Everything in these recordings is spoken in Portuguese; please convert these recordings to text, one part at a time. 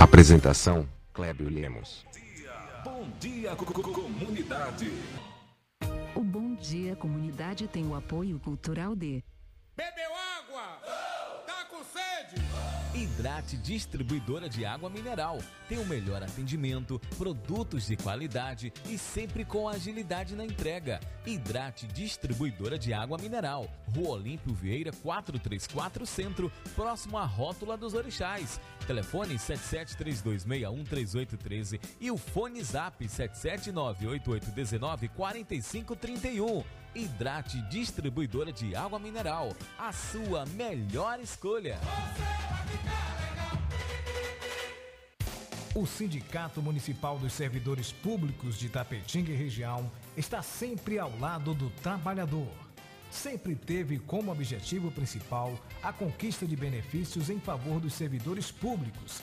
Apresentação: Clébio Lemos. Bom dia, co- co- comunidade. O Bom Dia Comunidade tem o apoio cultural de Bebeu Hidrate Distribuidora de Água Mineral. Tem o melhor atendimento, produtos de qualidade e sempre com agilidade na entrega. Hidrate Distribuidora de Água Mineral. Rua Olímpio Vieira 434 Centro, próximo à Rótula dos Orixás. Telefone 7732613813 e o fone Zap 77988194531. Hidrate Distribuidora de Água Mineral. A sua melhor escolha. O Sindicato Municipal dos Servidores Públicos de Tapetinga e região está sempre ao lado do trabalhador. Sempre teve como objetivo principal a conquista de benefícios em favor dos servidores públicos.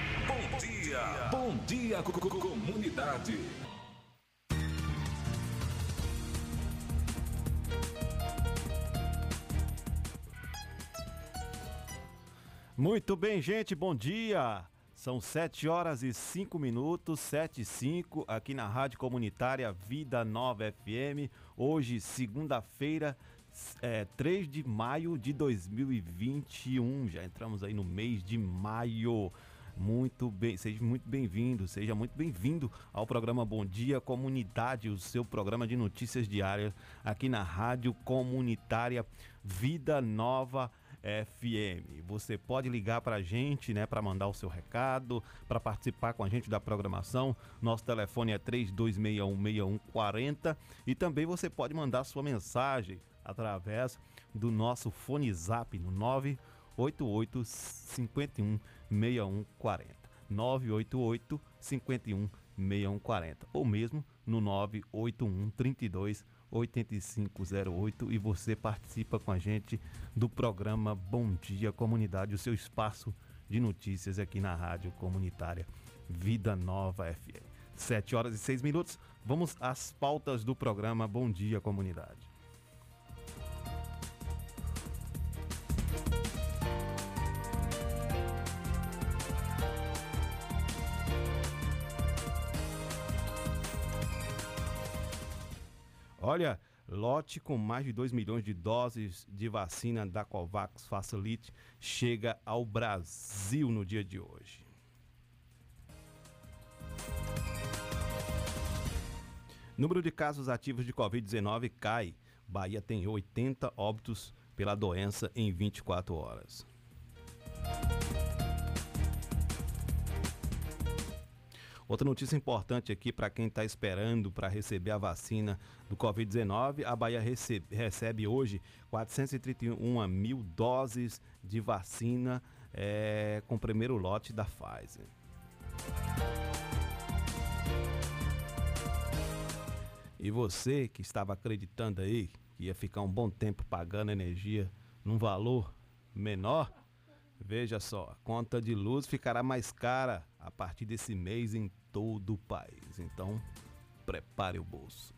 Dia! Bom dia, co- co- comunidade. Muito bem, gente, bom dia. São 7 horas e 5 minutos, 7 e 5, aqui na Rádio Comunitária Vida Nova FM. Hoje, segunda-feira, é, 3 de maio de 2021. Já entramos aí no mês de maio. Muito bem, seja muito bem-vindo, seja muito bem-vindo ao programa Bom Dia Comunidade, o seu programa de notícias diárias aqui na Rádio Comunitária Vida Nova FM. Você pode ligar para a gente, né, para mandar o seu recado, para participar com a gente da programação. Nosso telefone é 32616140 e também você pode mandar sua mensagem através do nosso fone Zap no 988 51 6140. 988 51 6140 ou mesmo no 981 32 8508 e você participa com a gente do programa Bom Dia Comunidade, o seu espaço de notícias aqui na Rádio Comunitária Vida Nova FM. 7 horas e 6 minutos. Vamos às pautas do programa Bom Dia Comunidade. Olha, lote com mais de 2 milhões de doses de vacina da Covax Facilite chega ao Brasil no dia de hoje. Número de casos ativos de Covid-19 cai. Bahia tem 80 óbitos pela doença em 24 horas. Outra notícia importante aqui para quem está esperando para receber a vacina do Covid-19, a Bahia recebe, recebe hoje 431 mil doses de vacina é, com o primeiro lote da Pfizer. E você que estava acreditando aí que ia ficar um bom tempo pagando energia num valor menor, veja só, a conta de luz ficará mais cara a partir desse mês em todo o país. Então, prepare o bolso.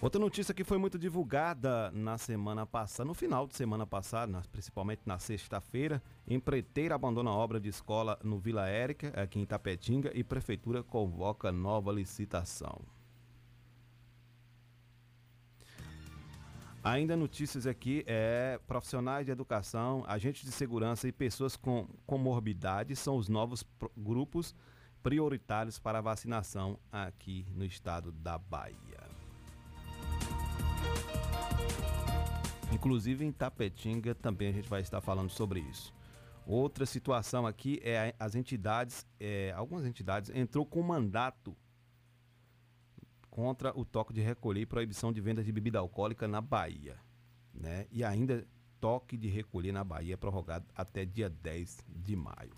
Outra notícia que foi muito divulgada na semana passada, no final de semana passada, principalmente na sexta-feira, empreiteira abandona obra de escola no Vila Érica, aqui em Tapetinga, e prefeitura convoca nova licitação. Ainda notícias aqui é profissionais de educação, agentes de segurança e pessoas com comorbidade são os novos grupos prioritários para a vacinação aqui no estado da Bahia. Inclusive em Tapetinga também a gente vai estar falando sobre isso. Outra situação aqui é as entidades, é, algumas entidades entrou com mandato contra o toque de recolher e proibição de venda de bebida alcoólica na Bahia. Né? E ainda toque de recolher na Bahia é prorrogado até dia 10 de maio.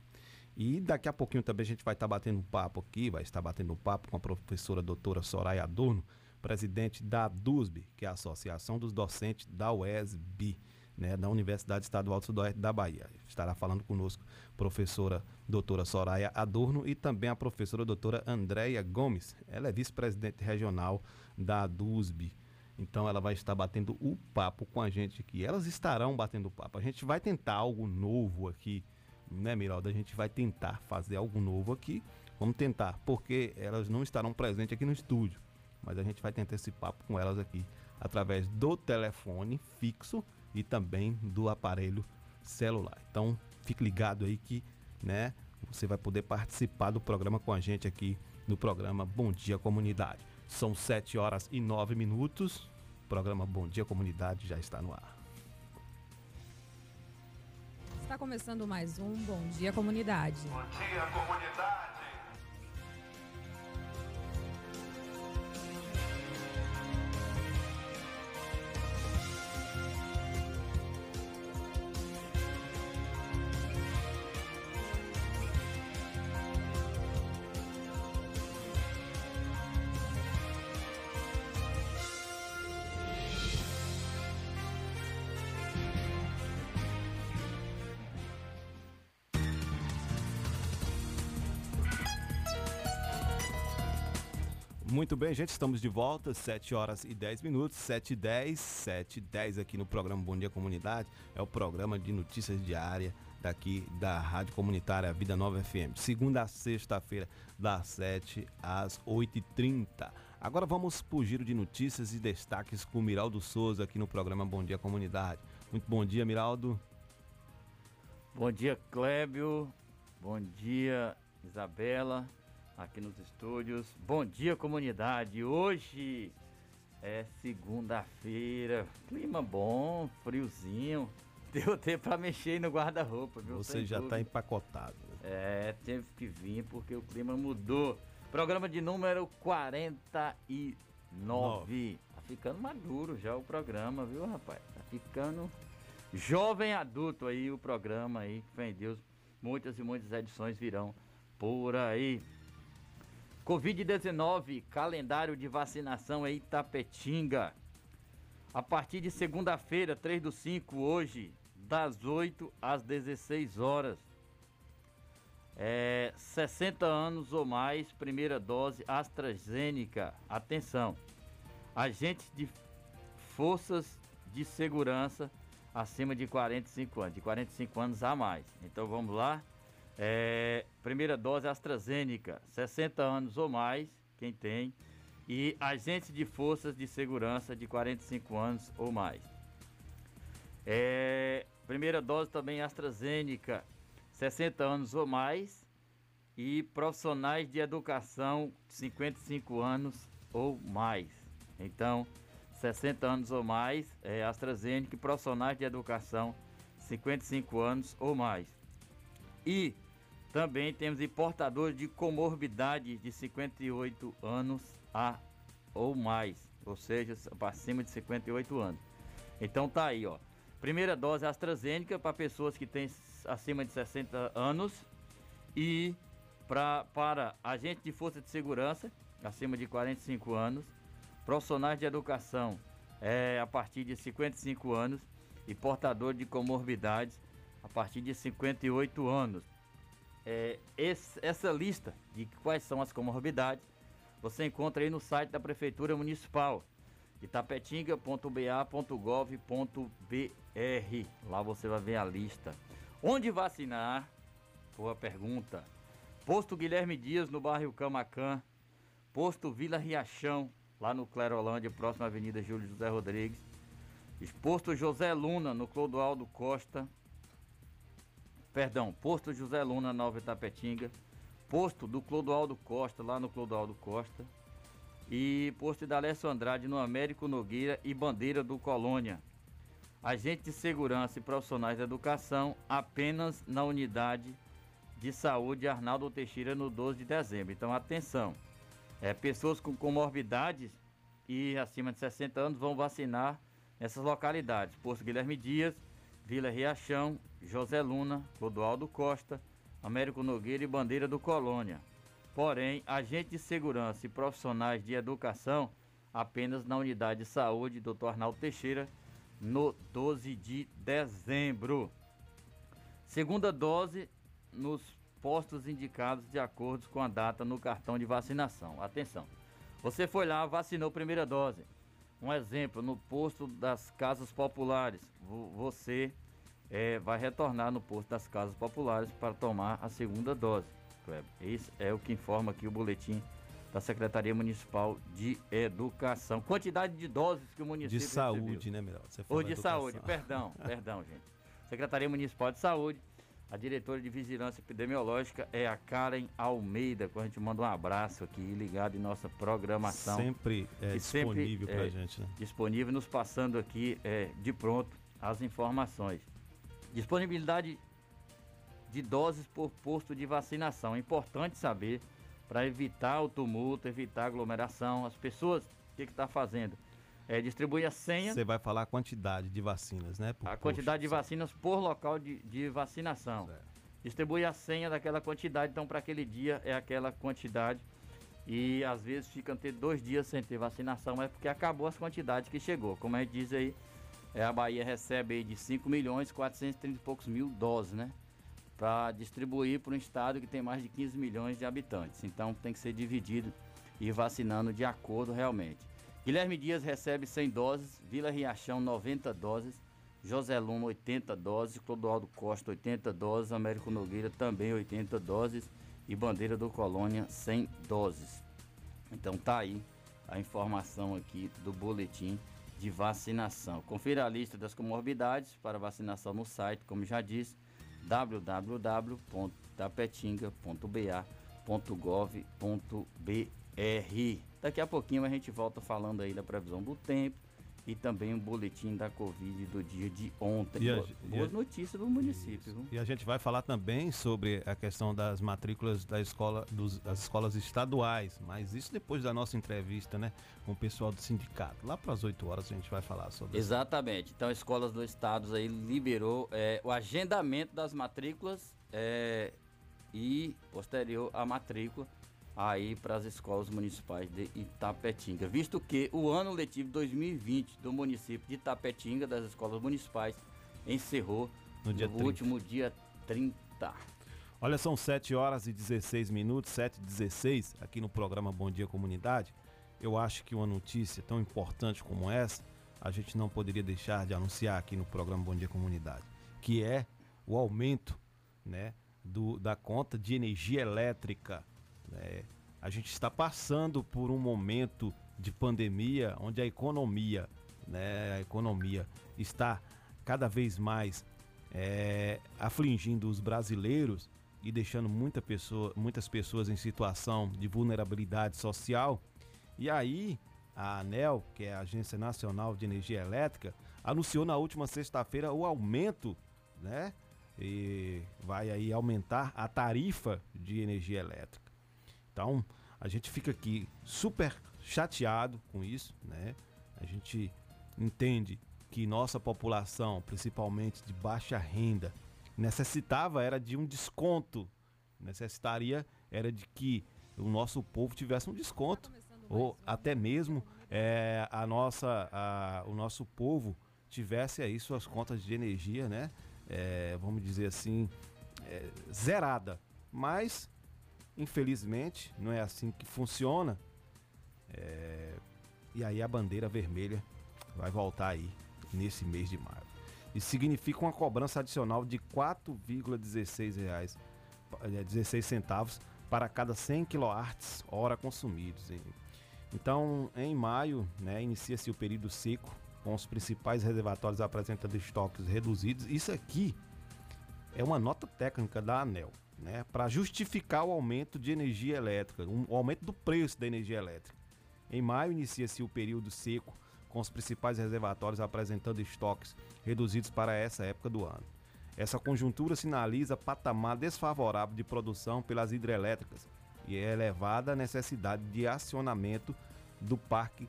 E daqui a pouquinho também a gente vai estar batendo um papo aqui, vai estar batendo um papo com a professora doutora Soraya Adorno, presidente da DUSB, que é a Associação dos Docentes da UESB né, da Universidade Estadual do Sudoeste da Bahia. Estará falando conosco professora doutora Soraya Adorno e também a professora doutora Andréia Gomes. Ela é vice-presidente regional da DUSB. Então ela vai estar batendo o papo com a gente aqui. Elas estarão batendo o papo. A gente vai tentar algo novo aqui, né, Miralda? A gente vai tentar fazer algo novo aqui. Vamos tentar, porque elas não estarão presentes aqui no estúdio. Mas a gente vai tentar esse papo com elas aqui através do telefone fixo e também do aparelho celular. Então, fique ligado aí que, né, você vai poder participar do programa com a gente aqui no programa Bom Dia Comunidade. São 7 horas e 9 minutos. O programa Bom Dia Comunidade já está no ar. Está começando mais um Bom Dia Comunidade. Bom dia, comunidade. Muito bem, gente, estamos de volta, 7 horas e 10 minutos, 7 e 10, 7 e 10 aqui no programa Bom Dia Comunidade, é o programa de notícias diária daqui da Rádio Comunitária Vida Nova FM, segunda a sexta-feira, das 7 às 8h30. Agora vamos para o giro de notícias e destaques com o Miraldo Souza aqui no programa Bom Dia Comunidade. Muito bom dia, Miraldo. Bom dia, Clébio. Bom dia, Isabela aqui nos estúdios. Bom dia, comunidade. Hoje é segunda-feira, clima bom, friozinho. Deu tempo para mexer no guarda-roupa, viu? Você já está empacotado. É, teve que vir porque o clima mudou. Programa de número 49. Nove. Tá ficando maduro já o programa, viu, rapaz? Tá ficando jovem adulto aí o programa aí. Fé em Deus, muitas e muitas edições virão por aí. Covid-19, calendário de vacinação em Itapetinga. A partir de segunda-feira, 3 do 5, hoje, das 8 às 16 horas. É, 60 anos ou mais, primeira dose AstraZeneca. Atenção, agentes de forças de segurança acima de 45 anos, de 45 anos a mais. Então vamos lá. É, primeira dose AstraZeneca, 60 anos ou mais, quem tem, e agentes de forças de segurança de 45 anos ou mais. É, primeira dose também AstraZeneca, 60 anos ou mais, e profissionais de educação, 55 anos ou mais. Então, 60 anos ou mais, é AstraZeneca, e profissionais de educação, 55 anos ou mais. E também temos importadores de comorbidade de 58 anos a ou mais, ou seja, acima de 58 anos. Então tá aí, ó. Primeira dose AstraZeneca para pessoas que têm acima de 60 anos e pra, para agentes de força de segurança acima de 45 anos, profissionais de educação é, a partir de 55 anos e portador de comorbidades a partir de 58 anos é, esse, essa lista de quais são as comorbidades você encontra aí no site da Prefeitura Municipal, itapetinga.ba.gov.br. Lá você vai ver a lista. Onde vacinar? Boa pergunta. Posto Guilherme Dias, no bairro Camacan. Posto Vila Riachão, lá no Clerolândia, próximo à Avenida Júlio José Rodrigues. Posto José Luna, no Clodoaldo Costa. Perdão, Posto José Luna, Nova Itapetinga. Posto do Clodoaldo Costa, lá no Clodoaldo Costa. E posto da Alessio Andrade, no Américo Nogueira e Bandeira do Colônia. Agentes de segurança e profissionais da educação apenas na unidade de saúde Arnaldo Teixeira no 12 de dezembro. Então, atenção. É, pessoas com comorbidades e acima de 60 anos vão vacinar nessas localidades. Posto Guilherme Dias, Vila Riachão, José Luna, Clodoaldo Costa, Américo Nogueira e Bandeira do Colônia. Porém, agentes de segurança e profissionais de educação apenas na unidade de saúde Dr. Arnaldo Teixeira no 12 de dezembro. Segunda dose nos postos indicados de acordo com a data no cartão de vacinação. Atenção. Você foi lá, vacinou primeira dose. Um exemplo, no posto das casas populares, você é, vai retornar no posto das casas populares para tomar a segunda dose. Isso é o que informa aqui o boletim da Secretaria Municipal de Educação. Quantidade de doses que o município De saúde, recebeu. né, melhor? Ou de educação. saúde, perdão, perdão, gente. Secretaria Municipal de Saúde, a diretora de Vigilância Epidemiológica é a Karen Almeida, com a gente manda um abraço aqui, ligado em nossa programação. Sempre é disponível para a é, gente, né? Disponível, nos passando aqui é, de pronto as informações. Disponibilidade de doses por posto de vacinação. É importante saber para evitar o tumulto, evitar a aglomeração. As pessoas, o que está fazendo? É, distribui a senha. Você vai falar a quantidade de vacinas, né? Por a posto, quantidade de vacinas por local de, de vacinação. Certo. Distribui a senha daquela quantidade, então para aquele dia é aquela quantidade. E às vezes ficam ter dois dias sem ter vacinação, mas é porque acabou as quantidades que chegou. Como a gente diz aí, é, a Bahia recebe aí de 5 milhões 430 e poucos mil doses, né? Para distribuir para um estado que tem mais de 15 milhões de habitantes. Então tem que ser dividido e vacinando de acordo realmente. Guilherme Dias recebe 100 doses, Vila Riachão 90 doses, José Luma 80 doses, Clodoaldo Costa 80 doses, Américo Nogueira também 80 doses e Bandeira do Colônia 100 doses. Então tá aí a informação aqui do boletim de vacinação. Confira a lista das comorbidades para vacinação no site, como já disse, www.tapetinga.ba.gov.br. Daqui a pouquinho a gente volta falando aí da previsão do tempo e também um boletim da Covid do dia de ontem. E a, Boas notícias do município. Viu? E a gente vai falar também sobre a questão das matrículas da escola, dos, das escolas estaduais, mas isso depois da nossa entrevista né, com o pessoal do sindicato. Lá para as 8 horas a gente vai falar sobre Exatamente. Isso. Então, escolas do estado aí liberou é, o agendamento das matrículas é, e posterior à matrícula aí para as escolas municipais de Itapetinga, visto que o ano letivo 2020 do município de Itapetinga, das escolas municipais, encerrou no, dia no último dia 30. Olha, são 7 horas e 16 minutos, 7 e 16, aqui no programa Bom Dia Comunidade. Eu acho que uma notícia tão importante como essa, a gente não poderia deixar de anunciar aqui no programa Bom Dia Comunidade, que é o aumento né, do, da conta de energia elétrica é, a gente está passando por um momento de pandemia onde a economia, né, a economia está cada vez mais é, afligindo os brasileiros e deixando muita pessoa, muitas pessoas em situação de vulnerabilidade social. E aí, a ANEL, que é a Agência Nacional de Energia Elétrica, anunciou na última sexta-feira o aumento, né? E vai aí aumentar a tarifa de energia elétrica. Então, a gente fica aqui super chateado com isso, né? A gente entende que nossa população, principalmente de baixa renda, necessitava era de um desconto, necessitaria era de que o nosso povo tivesse um desconto ou até mesmo é, a nossa, a, o nosso povo tivesse aí suas contas de energia, né? É, vamos dizer assim, é, zerada. Mas Infelizmente, não é assim que funciona. É... E aí a bandeira vermelha vai voltar aí nesse mês de maio. Isso significa uma cobrança adicional de 4,16 reais, 16 é, centavos para cada 100 kWh hora consumidos. Então, em maio, né, inicia-se o período seco com os principais reservatórios apresentando estoques reduzidos. Isso aqui é uma nota técnica da ANEL, né, para justificar o aumento de energia elétrica, um, o aumento do preço da energia elétrica. Em maio inicia-se o período seco, com os principais reservatórios apresentando estoques reduzidos para essa época do ano. Essa conjuntura sinaliza patamar desfavorável de produção pelas hidrelétricas e é elevada necessidade de acionamento do parque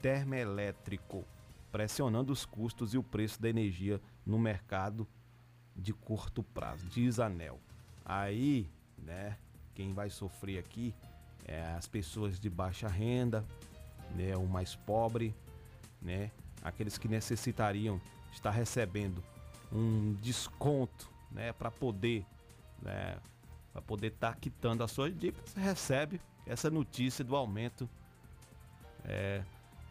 termoelétrico, pressionando os custos e o preço da energia no mercado de curto prazo, diz Anel. Aí, né, quem vai sofrer aqui é as pessoas de baixa renda, né, o mais pobre, né, aqueles que necessitariam estar recebendo um desconto, né, para poder, né, para poder estar tá quitando a sua dívida, você recebe essa notícia do aumento é,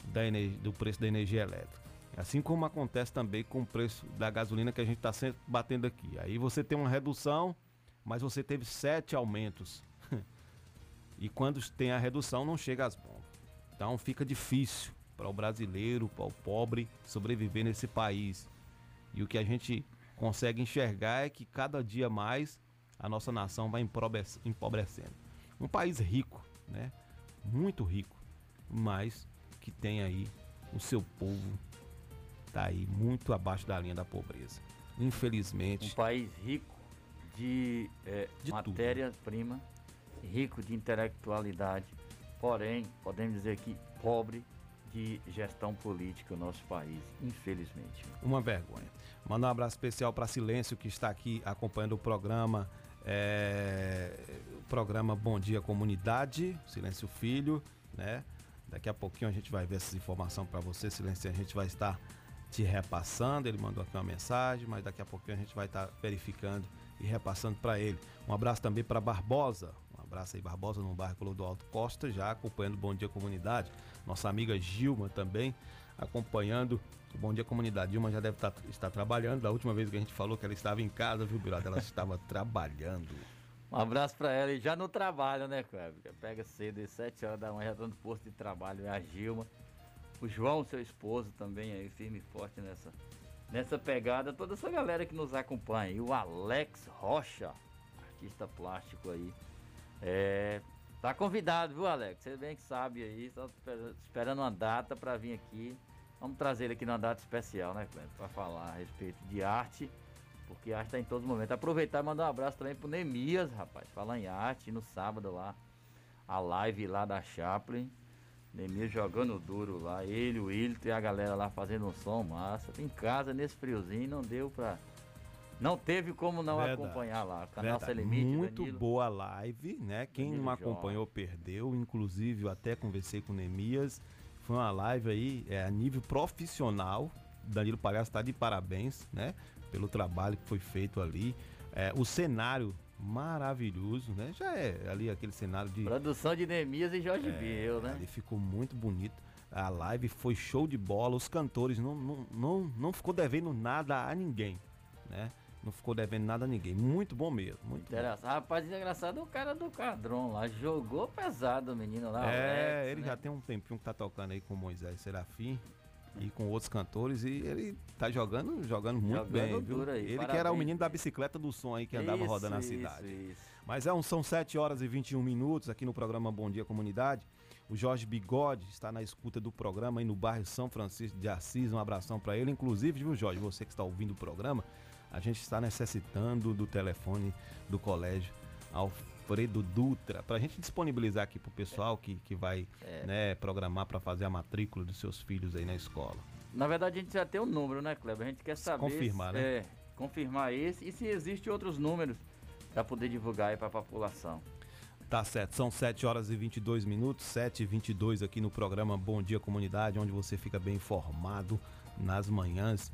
da do preço da energia elétrica. Assim como acontece também com o preço da gasolina que a gente está sempre batendo aqui. Aí você tem uma redução, mas você teve sete aumentos. e quando tem a redução, não chega às bombas. Então fica difícil para o brasileiro, para o pobre sobreviver nesse país. E o que a gente consegue enxergar é que cada dia mais a nossa nação vai empobrecendo. Um país rico, né? Muito rico, mas que tem aí o seu povo tá aí muito abaixo da linha da pobreza. Infelizmente. Um país rico de, é, de matéria-prima, rico de intelectualidade, porém, podemos dizer que pobre de gestão política no nosso país, infelizmente. Uma vergonha. Manda um abraço especial para Silêncio, que está aqui acompanhando o programa. É, o programa Bom Dia Comunidade, Silêncio Filho, né? Daqui a pouquinho a gente vai ver essa informação para você, Silêncio, a gente vai estar te repassando. Ele mandou aqui uma mensagem, mas daqui a pouquinho a gente vai estar verificando e repassando para ele. Um abraço também para Barbosa. Um abraço aí, Barbosa, no bairro do Alto Costa, já acompanhando o Bom Dia Comunidade. Nossa amiga Gilma também acompanhando o Bom Dia Comunidade. Gilma já deve estar, tá, estar trabalhando. Da última vez que a gente falou que ela estava em casa, viu, Birada? Ela estava trabalhando. Um abraço para ela e já no trabalho, né, Cleber? Pega cedo, às 7 horas da manhã, já tá no posto de trabalho, é a Gilma. O João, seu esposo, também aí, firme e forte nessa, nessa pegada. Toda essa galera que nos acompanha. E o Alex Rocha, artista plástico aí. É, tá convidado, viu, Alex? Você bem que sabe aí, só esperando uma data para vir aqui. Vamos trazer ele aqui numa data especial, né, Cleber? Para falar a respeito de arte porque arte está em todo momento. Aproveitar e mandar um abraço também pro Nemias, rapaz. Falar em arte, no sábado lá, a live lá da Chaplin. Nemias jogando duro lá, ele, o Wilton e a galera lá fazendo um som massa. Em casa, nesse friozinho, não deu pra. Não teve como não Verdade. acompanhar lá. Canal Sem Limite. Muito Danilo. boa live, né? Quem Danilo não acompanhou perdeu. Inclusive, eu até conversei com o Nemias. Foi uma live aí é, a nível profissional. Danilo Palhaço está de parabéns, né? pelo trabalho que foi feito ali. É, o cenário maravilhoso, né? Já é ali aquele cenário de. Produção de Neemias e Jorge é, Biel, né? Ali ficou muito bonito. A live foi show de bola. Os cantores não, não, não, não ficou devendo nada a ninguém, né? Não ficou devendo nada a ninguém. Muito bom mesmo. Muito Interessante. Bom. Rapaz, engraçado o cara do Cadron lá. Jogou pesado o menino lá. É, Alex, ele né? já tem um tempinho que tá tocando aí com Moisés Serafim e com outros cantores e ele tá jogando, jogando muito jogando bem, viu? Aí, ele parabéns. que era o menino da bicicleta do som aí que andava isso, rodando na cidade. Isso. Mas é um, são 7 horas e 21 minutos aqui no programa Bom Dia Comunidade. O Jorge Bigode está na escuta do programa aí no bairro São Francisco de Assis. Um abração para ele. Inclusive, viu, Jorge, você que está ouvindo o programa, a gente está necessitando do telefone do colégio Alfredo Dutra, para a gente disponibilizar aqui para o pessoal que, que vai é. né, programar para fazer a matrícula dos seus filhos aí na escola. Na verdade, a gente já tem o um número, né, Kleber? A gente quer saber. Confirmar, né? É, confirmar esse e se existe outros números para poder divulgar aí para a população. Tá certo, são 7 horas e 22 minutos, 7 e 22 aqui no programa Bom Dia Comunidade, onde você fica bem informado nas manhãs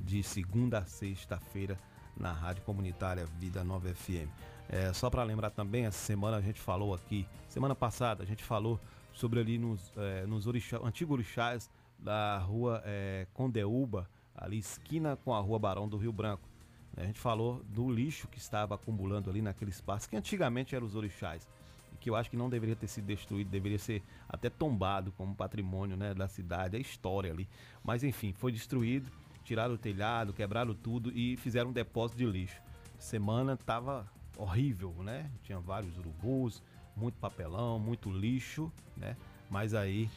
de segunda a sexta-feira na Rádio Comunitária Vida Nova FM. É, só para lembrar também, essa semana a gente falou aqui, semana passada a gente falou sobre ali nos, é, nos orixá, antigos orixás da rua é, Condeúba, ali esquina com a rua Barão do Rio Branco. A gente falou do lixo que estava acumulando ali naquele espaço, que antigamente eram os orixás, e que eu acho que não deveria ter sido destruído, deveria ser até tombado como patrimônio né, da cidade, é história ali. Mas enfim, foi destruído, tiraram o telhado, quebraram tudo e fizeram um depósito de lixo. Semana tava horrível, né? Tinha vários urubus, muito papelão, muito lixo, né? Mas aí,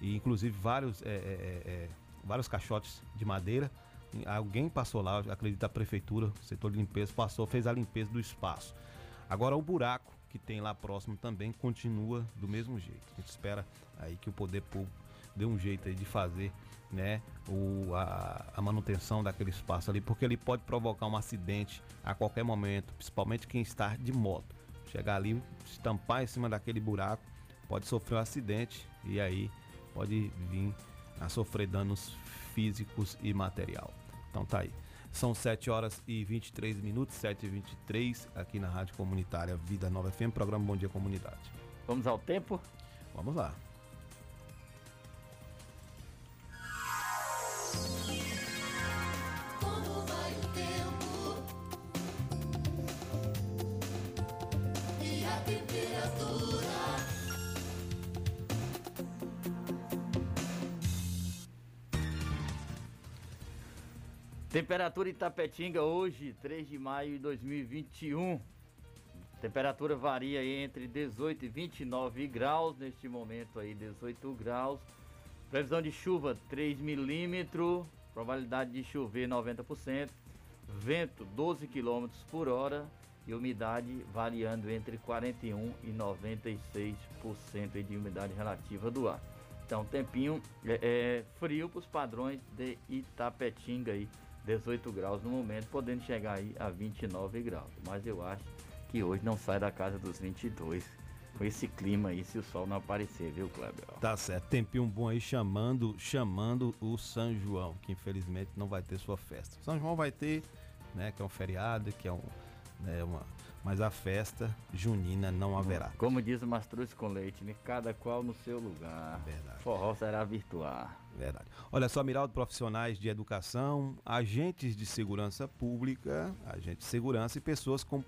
e inclusive vários, é, é, é, é vários caixotes de madeira. Alguém passou lá, acredito a prefeitura, o setor de limpeza, passou, fez a limpeza do espaço. Agora o buraco que tem lá próximo também continua do mesmo jeito. A gente espera aí que o poder público dê um jeito aí de fazer né, o, a, a, manutenção daquele espaço ali, porque ele pode provocar um acidente a qualquer momento, principalmente quem está de moto. Chegar ali, estampar em cima daquele buraco, pode sofrer um acidente e aí pode vir a sofrer danos físicos e material. Então tá aí. São 7 horas e 23 minutos, 7 e 23 aqui na Rádio Comunitária Vida Nova FM, programa Bom Dia Comunidade. Vamos ao tempo? Vamos lá. Temperatura em Tapetinga hoje, 3 de maio de 2021. Temperatura varia entre 18 e 29 graus, neste momento aí 18 graus. Previsão de chuva 3 milímetros, probabilidade de chover 90%, vento 12 km por hora e umidade variando entre 41 e 96% de umidade relativa do ar. Então, tempinho é, é frio para os padrões de Itapetinga aí. 18 graus no momento, podendo chegar aí a 29 graus. Mas eu acho que hoje não sai da casa dos 22 com esse clima aí, se o sol não aparecer, viu, Kleber? Tá certo, tempinho bom aí chamando, chamando o São João, que infelizmente não vai ter sua festa. São João vai ter, né, que é um feriado, que é um, né, uma, mas a festa junina não haverá. Como diz o Mastruz com leite, né? cada qual no seu lugar. Verdade. Forró será virtual. Verdade. Olha só, Miraldo, profissionais de educação, agentes de segurança pública, agentes de segurança e pessoas com.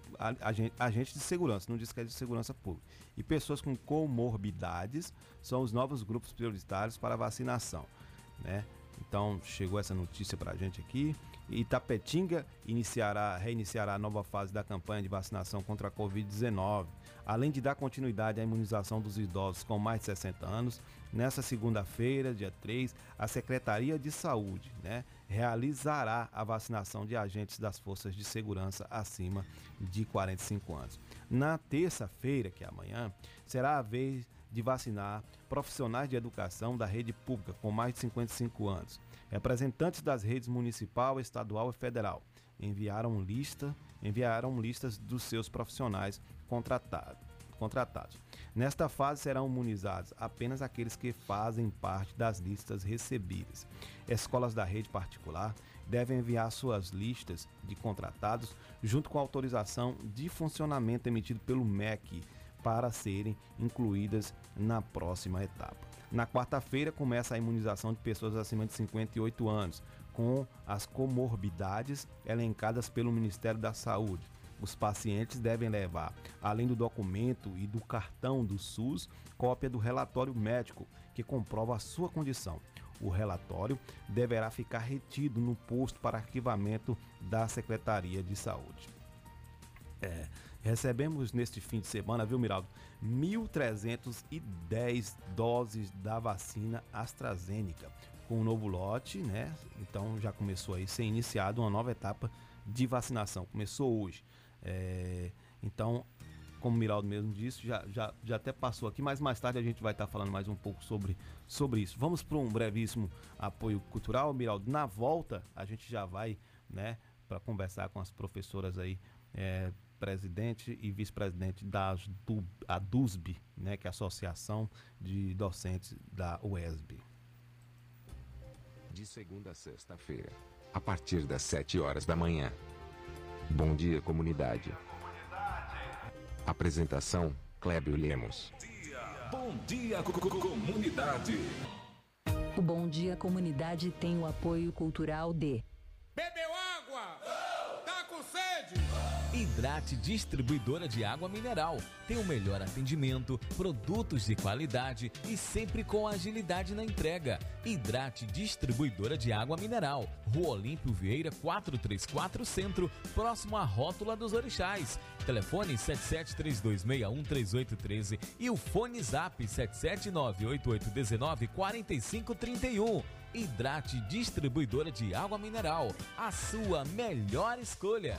agentes de segurança, não diz que é de segurança pública. E pessoas com comorbidades são os novos grupos prioritários para vacinação. Né? Então, chegou essa notícia para a gente aqui. Itapetinga iniciará, reiniciará a nova fase da campanha de vacinação contra a Covid-19. Além de dar continuidade à imunização dos idosos com mais de 60 anos, nessa segunda-feira, dia 3, a Secretaria de Saúde né, realizará a vacinação de agentes das forças de segurança acima de 45 anos. Na terça-feira, que é amanhã, será a vez de vacinar profissionais de educação da rede pública com mais de 55 anos. Representantes das redes municipal, estadual e federal enviaram lista, enviaram listas dos seus profissionais contratados. contratados. Nesta fase serão imunizados apenas aqueles que fazem parte das listas recebidas. Escolas da rede particular devem enviar suas listas de contratados junto com a autorização de funcionamento emitido pelo MEC para serem incluídas na próxima etapa. Na quarta-feira começa a imunização de pessoas acima de 58 anos, com as comorbidades elencadas pelo Ministério da Saúde. Os pacientes devem levar, além do documento e do cartão do SUS, cópia do relatório médico que comprova a sua condição. O relatório deverá ficar retido no posto para arquivamento da Secretaria de Saúde. É, recebemos neste fim de semana, viu, Miraldo? 1.310 doses da vacina AstraZeneca, com um novo lote, né? Então já começou aí a ser iniciada uma nova etapa de vacinação. Começou hoje. É, então, como o Miraldo mesmo disse, já, já, já até passou aqui, mas mais tarde a gente vai estar falando mais um pouco sobre, sobre isso. Vamos para um brevíssimo apoio cultural, Miraldo. Na volta, a gente já vai, né, para conversar com as professoras aí é, presidente e vice-presidente da ADUSB, né, que é a Associação de Docentes da UESB. De segunda a sexta-feira, a partir das 7 horas da manhã. Bom dia, comunidade. Apresentação: Clébio Lemos. Bom dia, comunidade. O Bom Dia Comunidade tem o apoio cultural de Bebeu Hidrate Distribuidora de Água Mineral. Tem o melhor atendimento, produtos de qualidade e sempre com agilidade na entrega. Hidrate Distribuidora de Água Mineral. Rua Olímpio Vieira 434 Centro, próximo à Rótula dos Orixás. Telefone 7732613813 e o fone Zap 77988194531. Hidrate Distribuidora de Água Mineral. A sua melhor escolha.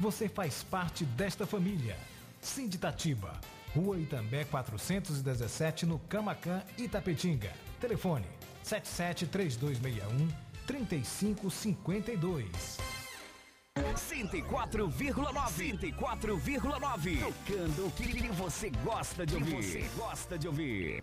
você faz parte desta família. Sinditatiba, Rua Itambé 417, no Camacan, Itapetinga. Telefone 773261 3552. 104,9 104,9 Tocando o que você gosta de ouvir. Você gosta de ouvir.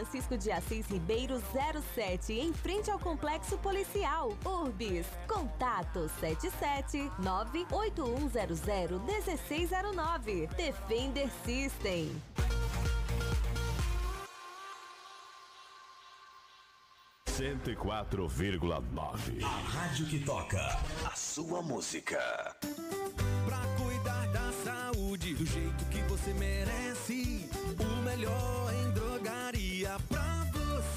de Assis Ribeiro 07, em frente ao Complexo Policial. Urbis. Contato 77 98100 1609. Defender System. Cento e quatro vírgula nove. A rádio que toca a sua música. Pra cuidar da saúde do jeito que você merece, o melhor em pra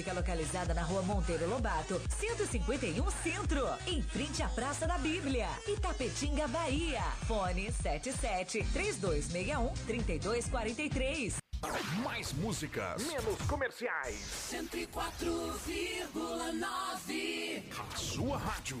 fica localizada na rua Monteiro Lobato, 151 Centro, em frente à Praça da Bíblia, Itapetinga, Bahia. Fone 77 3261 3243. Mais músicas, menos comerciais. 104,9. A sua rádio.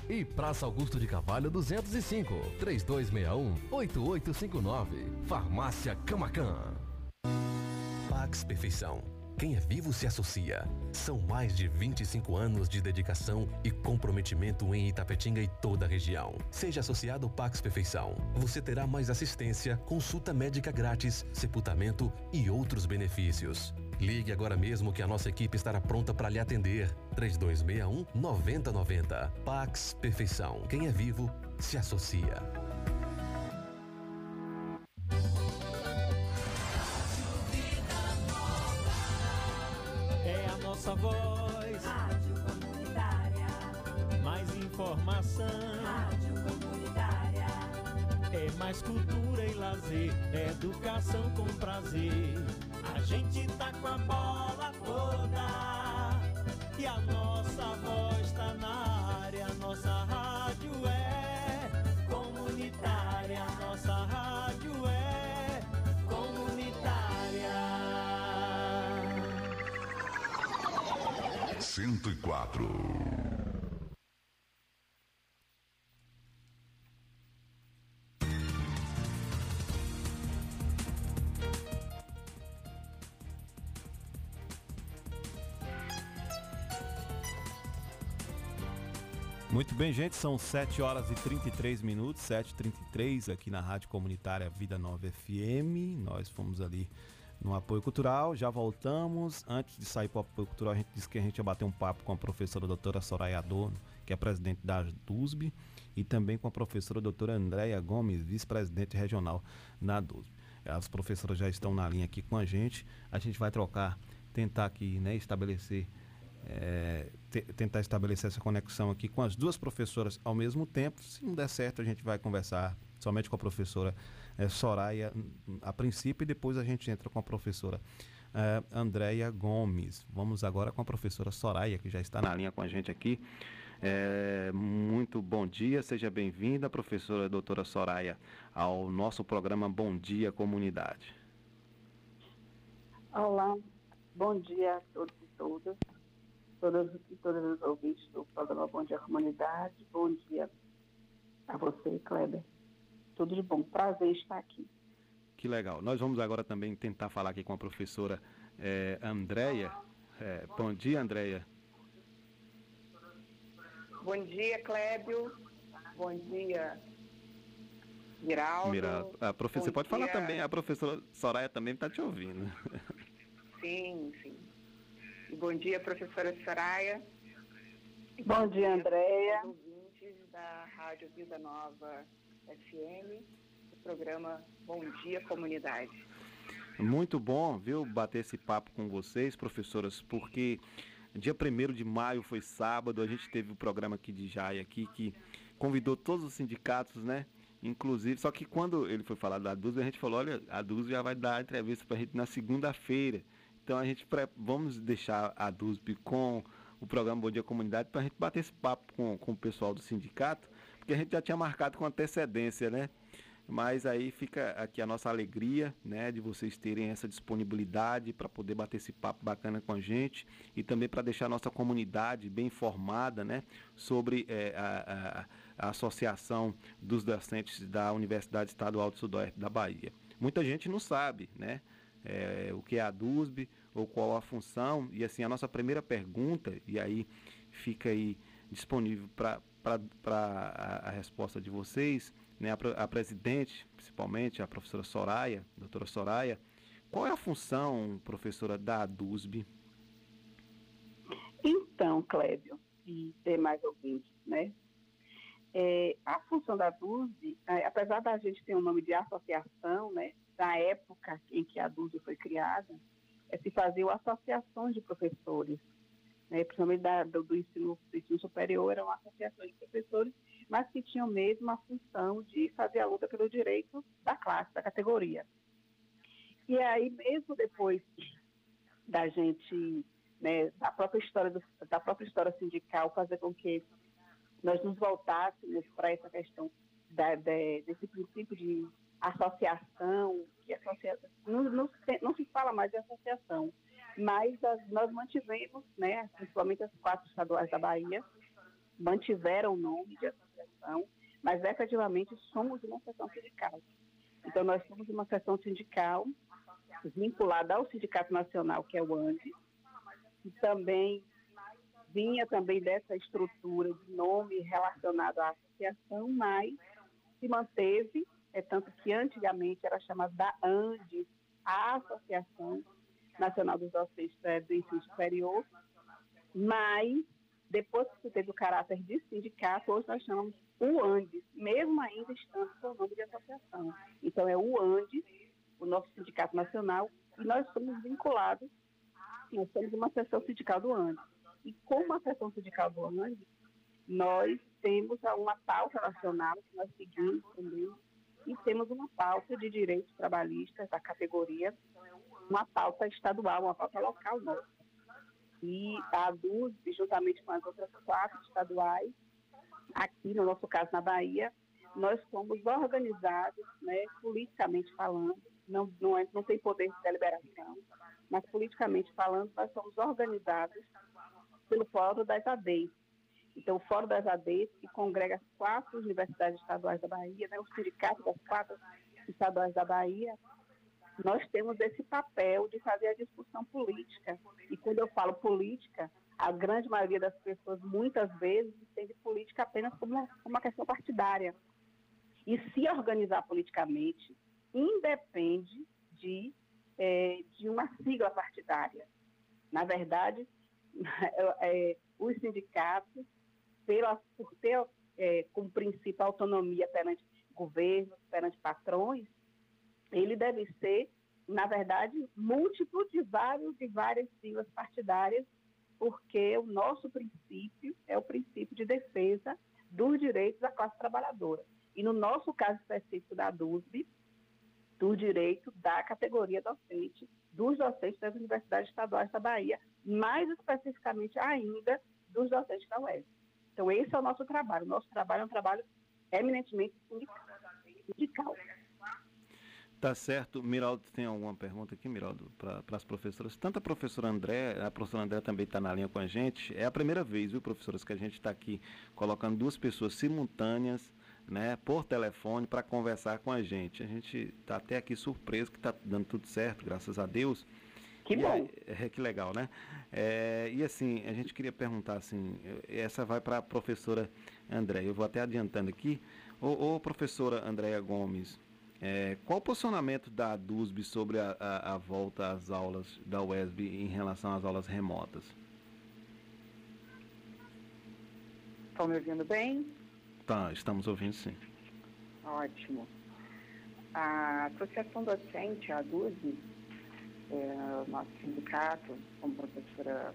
E Praça Augusto de Carvalho 205, 3261-8859. Farmácia Camacan. Pax Perfeição. Quem é vivo se associa. São mais de 25 anos de dedicação e comprometimento em Itapetinga e toda a região. Seja associado Pax Perfeição. Você terá mais assistência, consulta médica grátis, sepultamento e outros benefícios. Ligue agora mesmo que a nossa equipe estará pronta para lhe atender. 3261 9090. Pax Perfeição. Quem é vivo se associa. É a nossa voz. Rádio Comunitária. informação. Rádio Comunitária. É mais cultura e lazer, educação com prazer. Gente tá com a bola toda e a nossa voz tá na área. Nossa rádio é comunitária. Nossa rádio é comunitária. 104. Gente, são 7 horas e 33 minutos, 7h33 aqui na Rádio Comunitária Vida Nova FM. Nós fomos ali no apoio cultural, já voltamos. Antes de sair para o apoio cultural, a gente disse que a gente ia bater um papo com a professora doutora Soraya Adorno, que é presidente da DUSB, e também com a professora doutora Andréia Gomes, vice-presidente regional na DUSB. As professoras já estão na linha aqui com a gente. A gente vai trocar, tentar aqui né, estabelecer é, tentar estabelecer essa conexão aqui com as duas professoras ao mesmo tempo. Se não der certo, a gente vai conversar somente com a professora é, Soraya a princípio e depois a gente entra com a professora é, Andréia Gomes. Vamos agora com a professora Soraya, que já está na linha com a gente aqui. É, muito bom dia, seja bem-vinda, professora doutora Soraya, ao nosso programa Bom Dia Comunidade. Olá, bom dia a todos e todas todas e todos os ouvintes do programa Bom Dia Comunidade. Bom dia a você, Kleber. Tudo de bom. Prazer estar aqui. Que legal. Nós vamos agora também tentar falar aqui com a professora é, Andréia. É, bom dia, Andréia. Bom dia, Clébio. Bom dia, Miraldo. Miraldo. A professora, você pode dia. falar também, a professora Soraya também está te ouvindo. Sim, sim. Bom dia, professora Soraya. Bom, dia, Andréia. ouvintes da Rádio Vida Nova FM, do programa Bom Dia Comunidade. Muito bom, viu, bater esse papo com vocês, professoras, porque dia 1 de maio foi sábado, a gente teve o um programa aqui de Jai aqui que convidou todos os sindicatos, né? Inclusive, só que quando ele foi falar da DUS, a gente falou, olha, a DUS já vai dar entrevista para a gente na segunda-feira. Então a gente vamos deixar a DUSB com o programa Bom Dia Comunidade para a gente bater esse papo com, com o pessoal do sindicato, porque a gente já tinha marcado com antecedência, né? Mas aí fica aqui a nossa alegria, né, de vocês terem essa disponibilidade para poder bater esse papo bacana com a gente e também para deixar a nossa comunidade bem informada, né, sobre é, a, a, a Associação dos Docentes da Universidade Estadual do Sudoeste da Bahia. Muita gente não sabe, né? é, o que é a DUSB ou qual a função. E assim, a nossa primeira pergunta, e aí fica aí disponível para a, a resposta de vocês, né, a, a, presidente, principalmente, a professora Soraya, doutora Soraya, qual é a função, professora, da DUSB? Então, Clébio e demais ouvintes, né? É, a função da DUSB, é, apesar da gente ter um nome de associação, né? da época em que a DUSE foi criada, é se fazer associações de professores, né, principalmente da, do, do, ensino, do ensino superior, eram associações de professores, mas que tinham mesmo a função de fazer a luta pelo direito da classe, da categoria. E aí, mesmo depois da gente, né, da própria história do, da própria história sindical, fazer com que nós nos voltássemos para essa questão da, de, desse princípio de associação, que associação não, não, não, se fala mais de associação, mas as, nós mantivemos, né, principalmente as quatro estaduais da Bahia, mantiveram o nome de associação, mas efetivamente somos uma seção sindical. Então, nós somos uma seção sindical vinculada ao Sindicato Nacional, que é o ANDE, e também vinha também dessa estrutura de nome relacionado à associação, mas se manteve é tanto que antigamente era chamada da ANDES, a Associação Nacional dos Docentes do Ensino Superior, mas depois que teve o caráter de sindicato, hoje nós chamamos o ANDES, mesmo ainda estando com o nome de associação. Então é o ANDES, o nosso sindicato nacional, e nós somos vinculados, nós somos uma seção sindical do ANDES. E como a seção sindical do ANDES, nós temos uma pauta nacional que nós seguimos também, e temos uma pauta de direitos trabalhistas da categoria, uma pauta estadual, uma pauta local nossa. E a DUSB, juntamente com as outras quatro estaduais, aqui no nosso caso na Bahia, nós somos organizados, né, politicamente falando, não, não, é, não tem poder de deliberação, mas politicamente falando, nós somos organizados pelo Fórum das ADEs. Então, o Fórum das ADEs, que congrega as quatro universidades estaduais da Bahia, né, o sindicato das quatro estaduais da Bahia, nós temos esse papel de fazer a discussão política. E quando eu falo política, a grande maioria das pessoas, muitas vezes, entende política apenas como uma, uma questão partidária. E se organizar politicamente independe de, é, de uma sigla partidária. Na verdade, é, os sindicatos, pela, por ter é, como princípio a autonomia perante governos, perante patrões, ele deve ser, na verdade, múltiplo de vários de várias siglas partidárias, porque o nosso princípio é o princípio de defesa dos direitos da classe trabalhadora. E no nosso caso específico da DUSB, do direito da categoria docente, dos docentes das universidades estaduais da Bahia, mais especificamente ainda dos docentes da UES. Então, esse é o nosso trabalho. O nosso trabalho é um trabalho eminentemente sindical. Tá certo. Miraldo, tem alguma pergunta aqui, Miraldo, para as professoras? Tanto a professora André, a professora André também está na linha com a gente. É a primeira vez, viu, professoras, que a gente está aqui colocando duas pessoas simultâneas, né, por telefone para conversar com a gente. A gente está até aqui surpreso que está dando tudo certo, graças a Deus. Que bom. Aí, é, que legal, né? É, e assim, a gente queria perguntar assim, essa vai para a professora André. Eu vou até adiantando aqui. Ô, ô professora Andréia Gomes, é, qual o posicionamento da DUSB sobre a, a, a, volta às aulas da UESB em relação às aulas remotas? Estão me ouvindo bem? Tá, estamos ouvindo sim. Ótimo. A Associação Docente, a DUSB, é, nosso sindicato, como a professora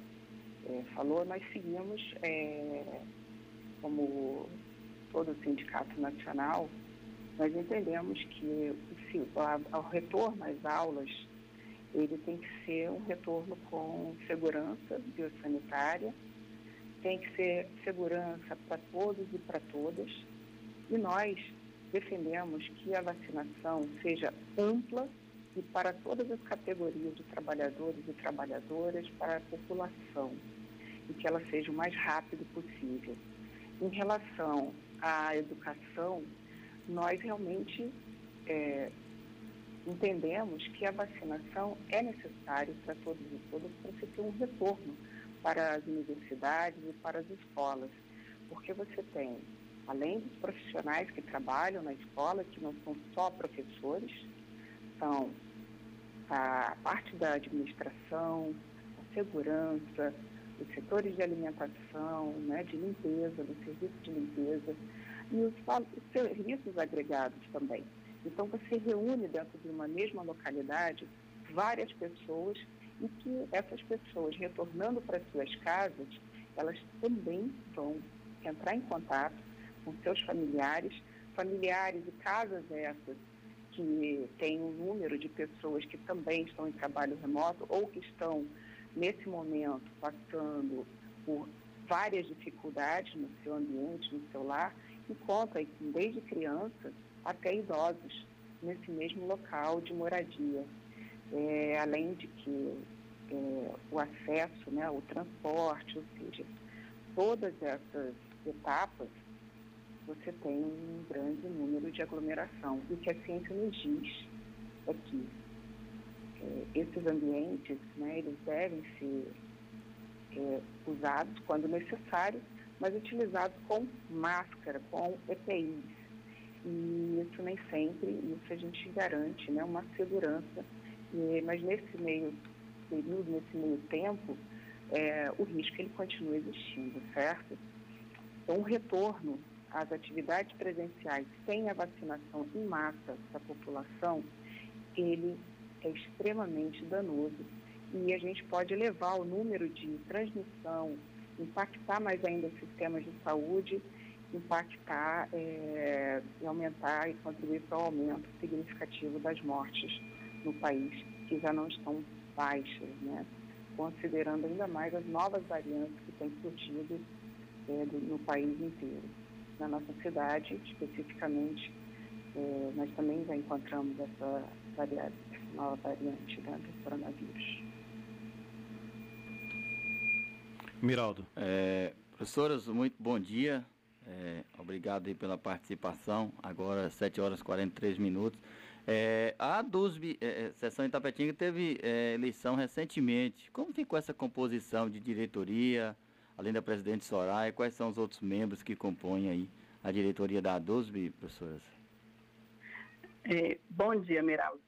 é, falou, nós seguimos, é, como todo sindicato nacional, nós entendemos que o, o retorno às aulas ele tem que ser um retorno com segurança biosanitária, tem que ser segurança para todos e para todas, e nós defendemos que a vacinação seja ampla e para todas as categorias de trabalhadores e trabalhadoras, para a população, e que ela seja o mais rápido possível. Em relação à educação, nós realmente é, entendemos que a vacinação é necessária para todos e todas para você ter um retorno para as universidades e para as escolas, porque você tem, além dos profissionais que trabalham na escola, que não são só professores, são a parte da administração, a segurança, os setores de alimentação, né, de limpeza, do serviço de limpeza, e os, os serviços agregados também. Então, você reúne dentro de uma mesma localidade várias pessoas e que essas pessoas, retornando para suas casas, elas também vão entrar em contato com seus familiares, familiares e casas essas que têm um número de pessoas que também estão em trabalho remoto ou que estão, nesse momento, passando por várias dificuldades no seu ambiente, no seu lar, que conta desde crianças até idosos nesse mesmo local de moradia. É, além de que é, o acesso, né, o transporte, ou seja, todas essas etapas, você tem um grande número de aglomeração. E o que a ciência nos diz é que é, esses ambientes, né, eles devem ser é, usados quando necessário mas utilizado com máscara, com EPIs. E isso nem sempre, isso a gente garante né, uma segurança. E, mas nesse meio período, nesse meio tempo, é, o risco ele continua existindo, certo? Então, o retorno às atividades presenciais sem a vacinação em massa da população, ele é extremamente danoso e a gente pode elevar o número de transmissão impactar mais ainda os sistemas de saúde impactar é, e aumentar e contribuir para o aumento significativo das mortes no país, que já não estão baixas, né? considerando ainda mais as novas variantes que têm surgido é, no país inteiro. Na nossa cidade, especificamente, é, nós também já encontramos essa variante, nova variante né, do coronavírus. Miraldo. É, professoras, muito bom dia. É, obrigado aí pela participação. Agora, 7 horas e 43 minutos. É, a DUSB, é, é, Sessão Itapetinga, teve é, eleição recentemente. Como ficou essa composição de diretoria, além da presidente Soraya? Quais são os outros membros que compõem aí a diretoria da DUSB, professoras? É, bom dia, Miraldo.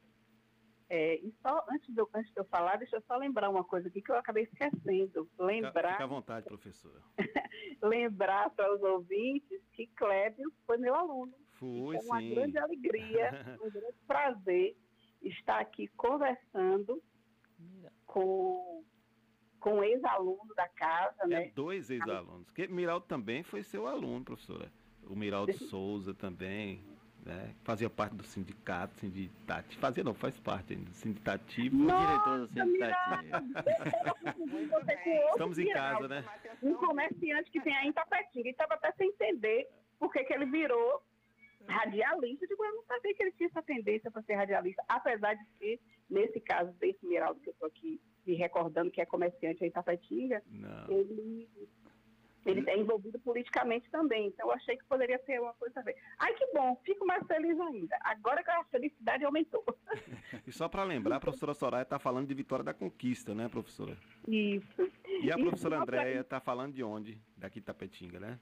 É, e só antes de, eu, antes de eu falar, deixa eu só lembrar uma coisa aqui que eu acabei esquecendo. Lembrar. Fica à vontade, professora. lembrar para os ouvintes que Clébio foi meu aluno. Fui, é uma sim. grande alegria, um grande prazer estar aqui conversando com, com ex-aluno da casa, né? É dois ex-alunos. Porque Miraldo também foi seu aluno, professora. O Miraldo Souza também, né? Fazia parte do sindicato, sindicativo. Fazia não, faz parte ainda do sindicativo. diretor do sindicativo. Estamos em casa, né? Um comerciante que tem aí em Tapetinga. Ele estava até sem entender por que que ele virou radialista. Eu digo, eu não sabia que ele tinha essa tendência para ser radialista, apesar de ser, nesse caso desse Miraldo que eu estou aqui me recordando, que é comerciante aí em Tapetinga, ele ele é envolvido politicamente também, então eu achei que poderia ser uma coisa a ver. Ai, que bom, fico mais feliz ainda. Agora que a felicidade aumentou. E só para lembrar, a professora Soraya está falando de Vitória da Conquista, né, professora? Isso. E a Isso, professora Andréia está falando de onde? Daqui de Tapetinga, né?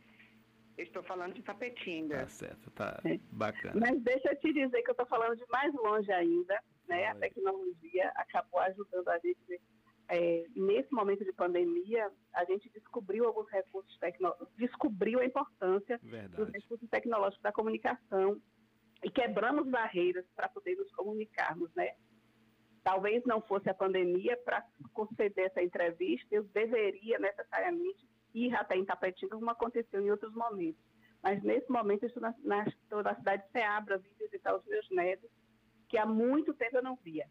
Eu estou falando de Tapetinga. Tá certo, tá bacana. Mas deixa eu te dizer que eu estou falando de mais longe ainda, né? A tecnologia acabou ajudando a gente. É, nesse momento de pandemia, a gente descobriu alguns recursos tecnológicos, descobriu a importância dos Verdade. recursos tecnológicos da comunicação e quebramos barreiras para poder nos comunicarmos, né? Talvez não fosse a pandemia para conceder essa entrevista, eu deveria necessariamente ir até em Tapetinga, como aconteceu em outros momentos. Mas nesse momento eu estou na, na, estou na cidade de Ceabra, vim visitar os meus netos, que há muito tempo eu não via.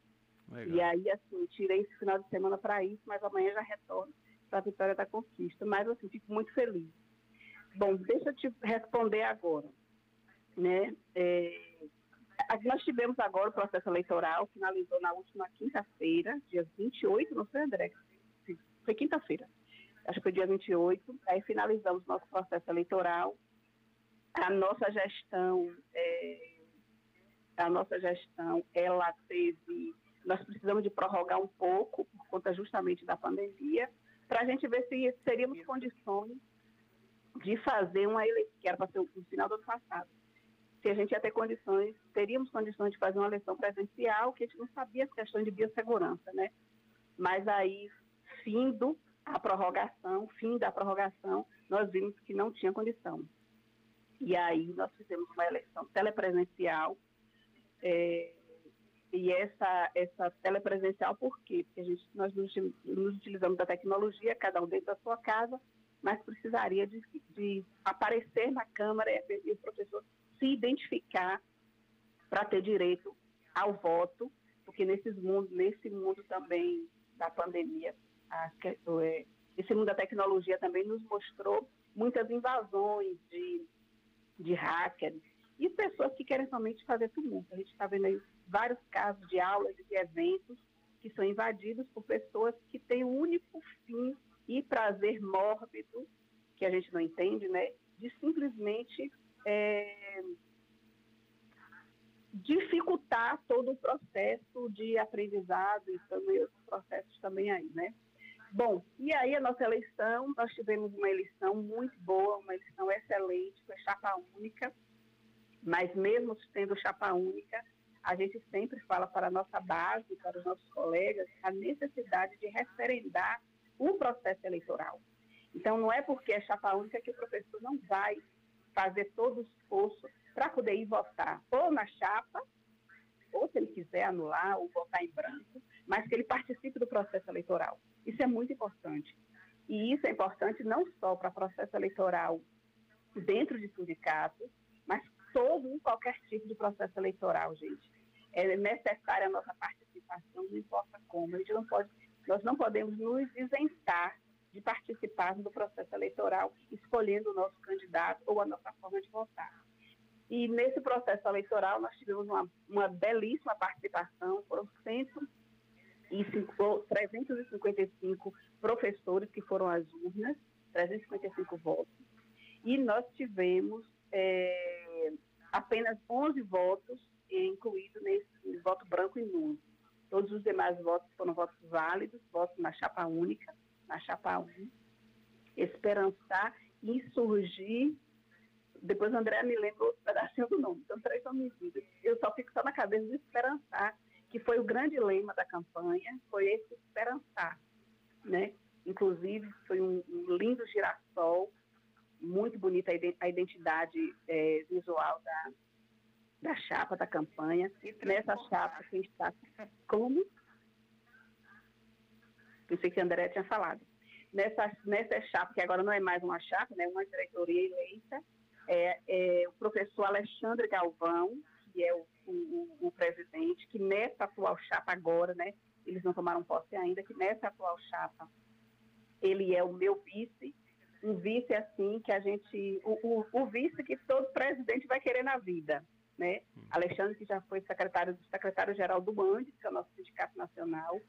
Legal. E aí, assim, tirei esse final de semana para isso, mas amanhã já retorno para a Vitória da Conquista. Mas, assim, fico muito feliz. Bom, deixa eu te responder agora. Né? É, nós tivemos agora o processo eleitoral, finalizou na última quinta-feira, dia 28, não foi, André? Foi quinta-feira. Acho que foi dia 28. Aí finalizamos nosso processo eleitoral. A nossa gestão, é, a nossa gestão, ela teve. Nós precisamos de prorrogar um pouco, por conta justamente da pandemia, para a gente ver se teríamos condições de fazer uma eleição, que era para ser no final do ano passado. Se a gente ia ter condições, teríamos condições de fazer uma eleição presencial, que a gente não sabia as questões de biossegurança, né? Mas aí, findo a prorrogação, fim da prorrogação, nós vimos que não tinha condição. E aí nós fizemos uma eleição telepresencial, é, e essa, essa telepresencial, por quê? Porque a gente, nós nos, nos utilizamos da tecnologia, cada um dentro da sua casa, mas precisaria de, de aparecer na Câmara e, o professor se identificar para ter direito ao voto, porque nesses mundo, nesse mundo também da pandemia, a, é, esse mundo da tecnologia também nos mostrou muitas invasões de, de hackers e pessoas que querem somente fazer tumulto. A gente está vendo aí vários casos de aulas e de eventos que são invadidos por pessoas que têm o único fim e prazer mórbido, que a gente não entende, né, de simplesmente é, dificultar todo o processo de aprendizado e também outros processos também aí, né? Bom, e aí a nossa eleição, nós tivemos uma eleição muito boa, uma eleição excelente, foi chapa única, mas mesmo tendo chapa única, a gente sempre fala para a nossa base, para os nossos colegas, a necessidade de referendar o processo eleitoral. Então, não é porque é chapa única que o professor não vai fazer todo o esforço para poder ir votar ou na chapa, ou se ele quiser anular ou votar em branco, mas que ele participe do processo eleitoral. Isso é muito importante. E isso é importante não só para o processo eleitoral dentro de sindicatos, mas todo e qualquer tipo de processo eleitoral, gente. É necessária a nossa participação, não importa como. A gente não pode, nós não podemos nos isentar de participarmos do processo eleitoral, escolhendo o nosso candidato ou a nossa forma de votar. E nesse processo eleitoral nós tivemos uma, uma belíssima participação, foram 105, 355 professores que foram às urnas, 355 votos, e nós tivemos é, apenas 11 votos incluídos nesse voto branco e nulo. Todos os demais votos foram votos válidos, votos na chapa única, na chapa 1, esperançar, insurgir. Depois André me lembra outro pedacinho do nome, então três homicídios. Eu só fico só na cabeça de esperançar, que foi o grande lema da campanha, foi esse esperançar, né? Inclusive, foi um, um lindo girassol, muito bonita a identidade é, visual da, da chapa da campanha. Nessa chapa, quem está como? Pensei que a André tinha falado. Nessa, nessa chapa, que agora não é mais uma chapa, né, uma diretoria eleita, é, é o professor Alexandre Galvão, que é o, o, o, presidente, que nessa atual chapa agora, né, eles não tomaram posse ainda, que nessa atual chapa ele é o meu vice, um vice assim que a gente, o, o, o vice que todo presidente vai querer na vida, né? Hum. Alexandre, que já foi secretário secretário-geral do BAND, que é o nosso sindicato nacional,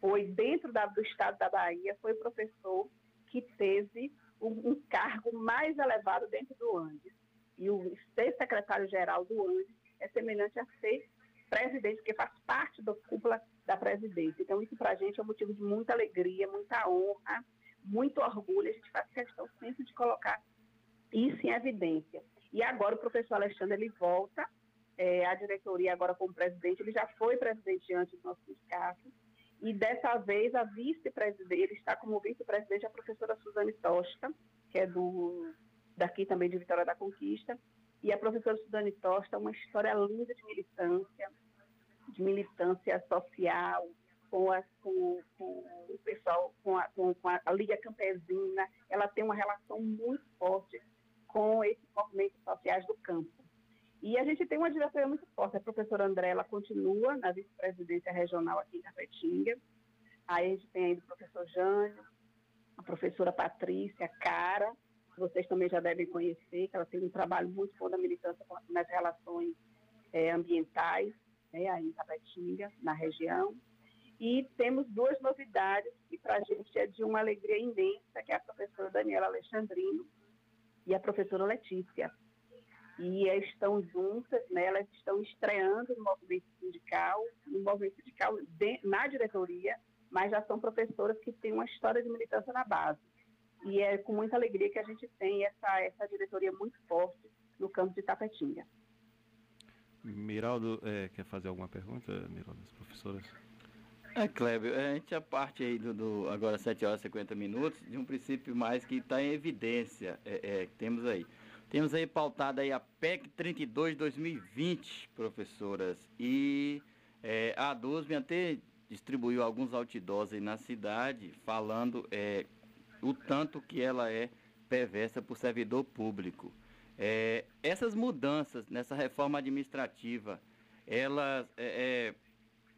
foi dentro da, do estado da Bahia, foi professor que teve um, um cargo mais elevado dentro do Andes. E o ser secretário-geral do Andes é semelhante a ser presidente, porque faz parte da cúpula da presidência. Então, isso para a gente é um motivo de muita alegria, muita honra, muito orgulho. A gente faz questão sempre de colocar isso em evidência. E agora o professor Alexandre ele volta é, diretoria agora como presidente. Ele já foi presidente antes do nosso sindicato. E dessa vez a vice-presidente, ele está como vice-presidente a professora Suzane Tosta, que é do daqui também de Vitória da Conquista, e a professora Suzane Tosta, uma história linda de militância, de militância social, com, com, com o pessoal, com, a, com a, Liga Campesina, ela tem uma relação muito forte com esses movimentos sociais do campo. E a gente tem uma diretoria muito forte. A professora André, ela continua na vice-presidência regional aqui em Capetinga. Aí a gente tem ainda o professor Jânio, a professora Patrícia Cara, que vocês também já devem conhecer, que ela tem um trabalho muito bom da militância nas relações é, ambientais, né, aí em Capetinga, na região. E temos duas novidades que para a gente é de uma alegria imensa, que é a professora Daniela Alexandrino e a professora Letícia e estão juntas, né, elas estão estreando no movimento sindical, no movimento sindical de, na diretoria, mas já são professoras que têm uma história de militância na base. E é com muita alegria que a gente tem essa, essa diretoria muito forte no campo de Tapetinga. Miraldo, é, quer fazer alguma pergunta, Miraldo, das professoras? É, Kleber, a gente a parte aí do, do, agora 7 horas e 50 minutos, de um princípio mais que está em evidência, é, é, temos aí. Temos aí pautada aí a PEC 32 2020, professoras. E é, a DUSB até distribuiu alguns outdoors aí na cidade, falando é, o tanto que ela é perversa para o servidor público. É, essas mudanças nessa reforma administrativa, elas é, é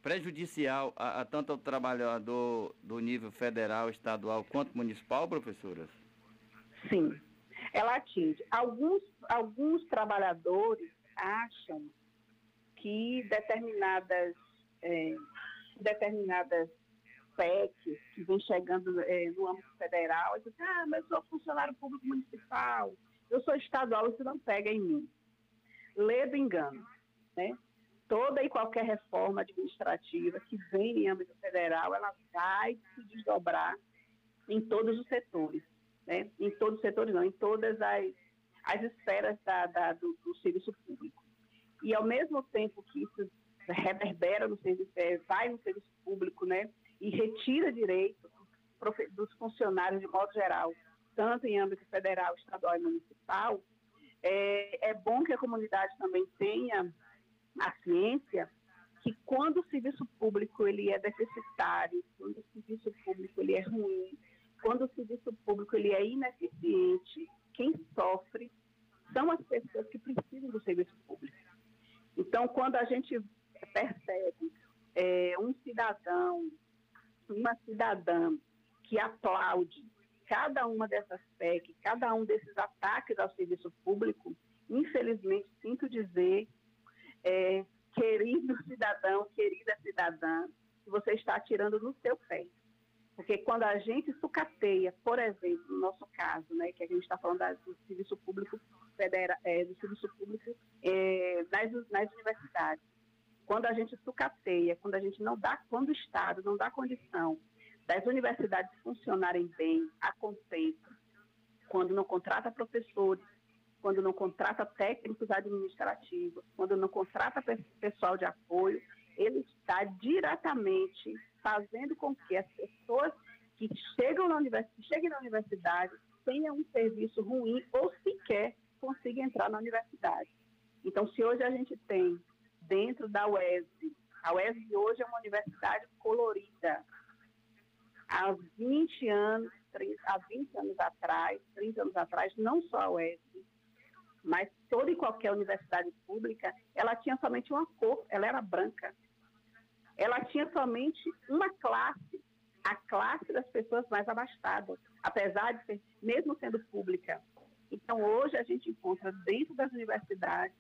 prejudicial a, a, tanto ao trabalhador do nível federal, estadual quanto municipal, professoras? Sim, ela atinge. Alguns, alguns trabalhadores acham que determinadas, é, determinadas PECs que vêm chegando é, no âmbito federal, dizem, ah, mas eu sou funcionário público municipal, eu sou estadual, isso não pega em mim. Lê do engano. Né? Toda e qualquer reforma administrativa que vem em âmbito federal, ela vai se desdobrar em todos os setores né? em todos os setores, não, em todas as, as esferas da, da, do, do, serviço público. E ao mesmo tempo que isso reverbera no serviço, é, vai no serviço público, né? E retira direitos dos funcionários de modo geral, tanto em âmbito federal, estadual e municipal, é, é bom que a comunidade também tenha a ciência que quando o serviço público ele é deficitário, quando o serviço público ele é ruim, quando o serviço público ele é ineficiente, quem sofre são as pessoas que precisam do serviço público. Então, quando a gente percebe é, um cidadão, uma cidadã que aplaude cada uma dessas PEC, cada um desses ataques ao serviço público, infelizmente, sinto dizer, é, querido cidadão, querida cidadã, que você está atirando no seu pé. Porque quando a gente sucateia, por exemplo, no nosso caso, né, que a gente está falando do serviço público federal, é, do serviço público é, nas, nas universidades, quando a gente sucateia, quando a gente não dá, quando o Estado não dá condição das universidades funcionarem bem, a contento, quando não contrata professores, quando não contrata técnicos administrativos, quando não contrata pessoal de apoio, ele está diretamente fazendo com que as pessoas que chegam na universidade, cheguem na universidade tenham um serviço ruim ou sequer consigam entrar na universidade. Então, se hoje a gente tem dentro da UESB, a UESB hoje é uma universidade colorida. Há 20 anos, 30, há 20 anos atrás, 30 anos atrás, não só a UESB, mas toda e qualquer universidade pública, ela tinha somente uma cor, ela era branca. Ela tinha somente uma classe, a classe das pessoas mais abastadas, apesar de ser, mesmo sendo pública. Então, hoje a gente encontra dentro das universidades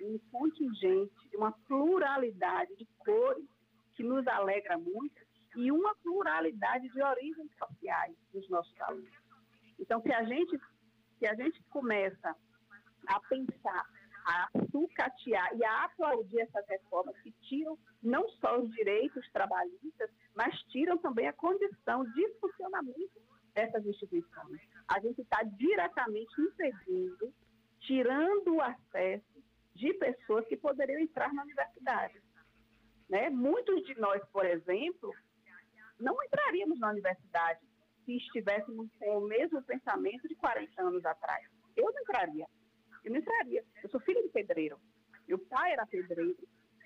um contingente, uma pluralidade de cores que nos alegra muito e uma pluralidade de origens sociais dos nossos alunos. Então, se a gente, se a gente começa a pensar, a sucatear e a aplaudir essas reformas que tiram não só os direitos trabalhistas, mas tiram também a condição de funcionamento dessas instituições. A gente está diretamente impedindo, tirando o acesso de pessoas que poderiam entrar na universidade. Né? Muitos de nós, por exemplo, não entraríamos na universidade se estivéssemos com o mesmo pensamento de 40 anos atrás. Eu não entraria. Eu não entraria. Eu sou filha de pedreiro. Meu pai era pedreiro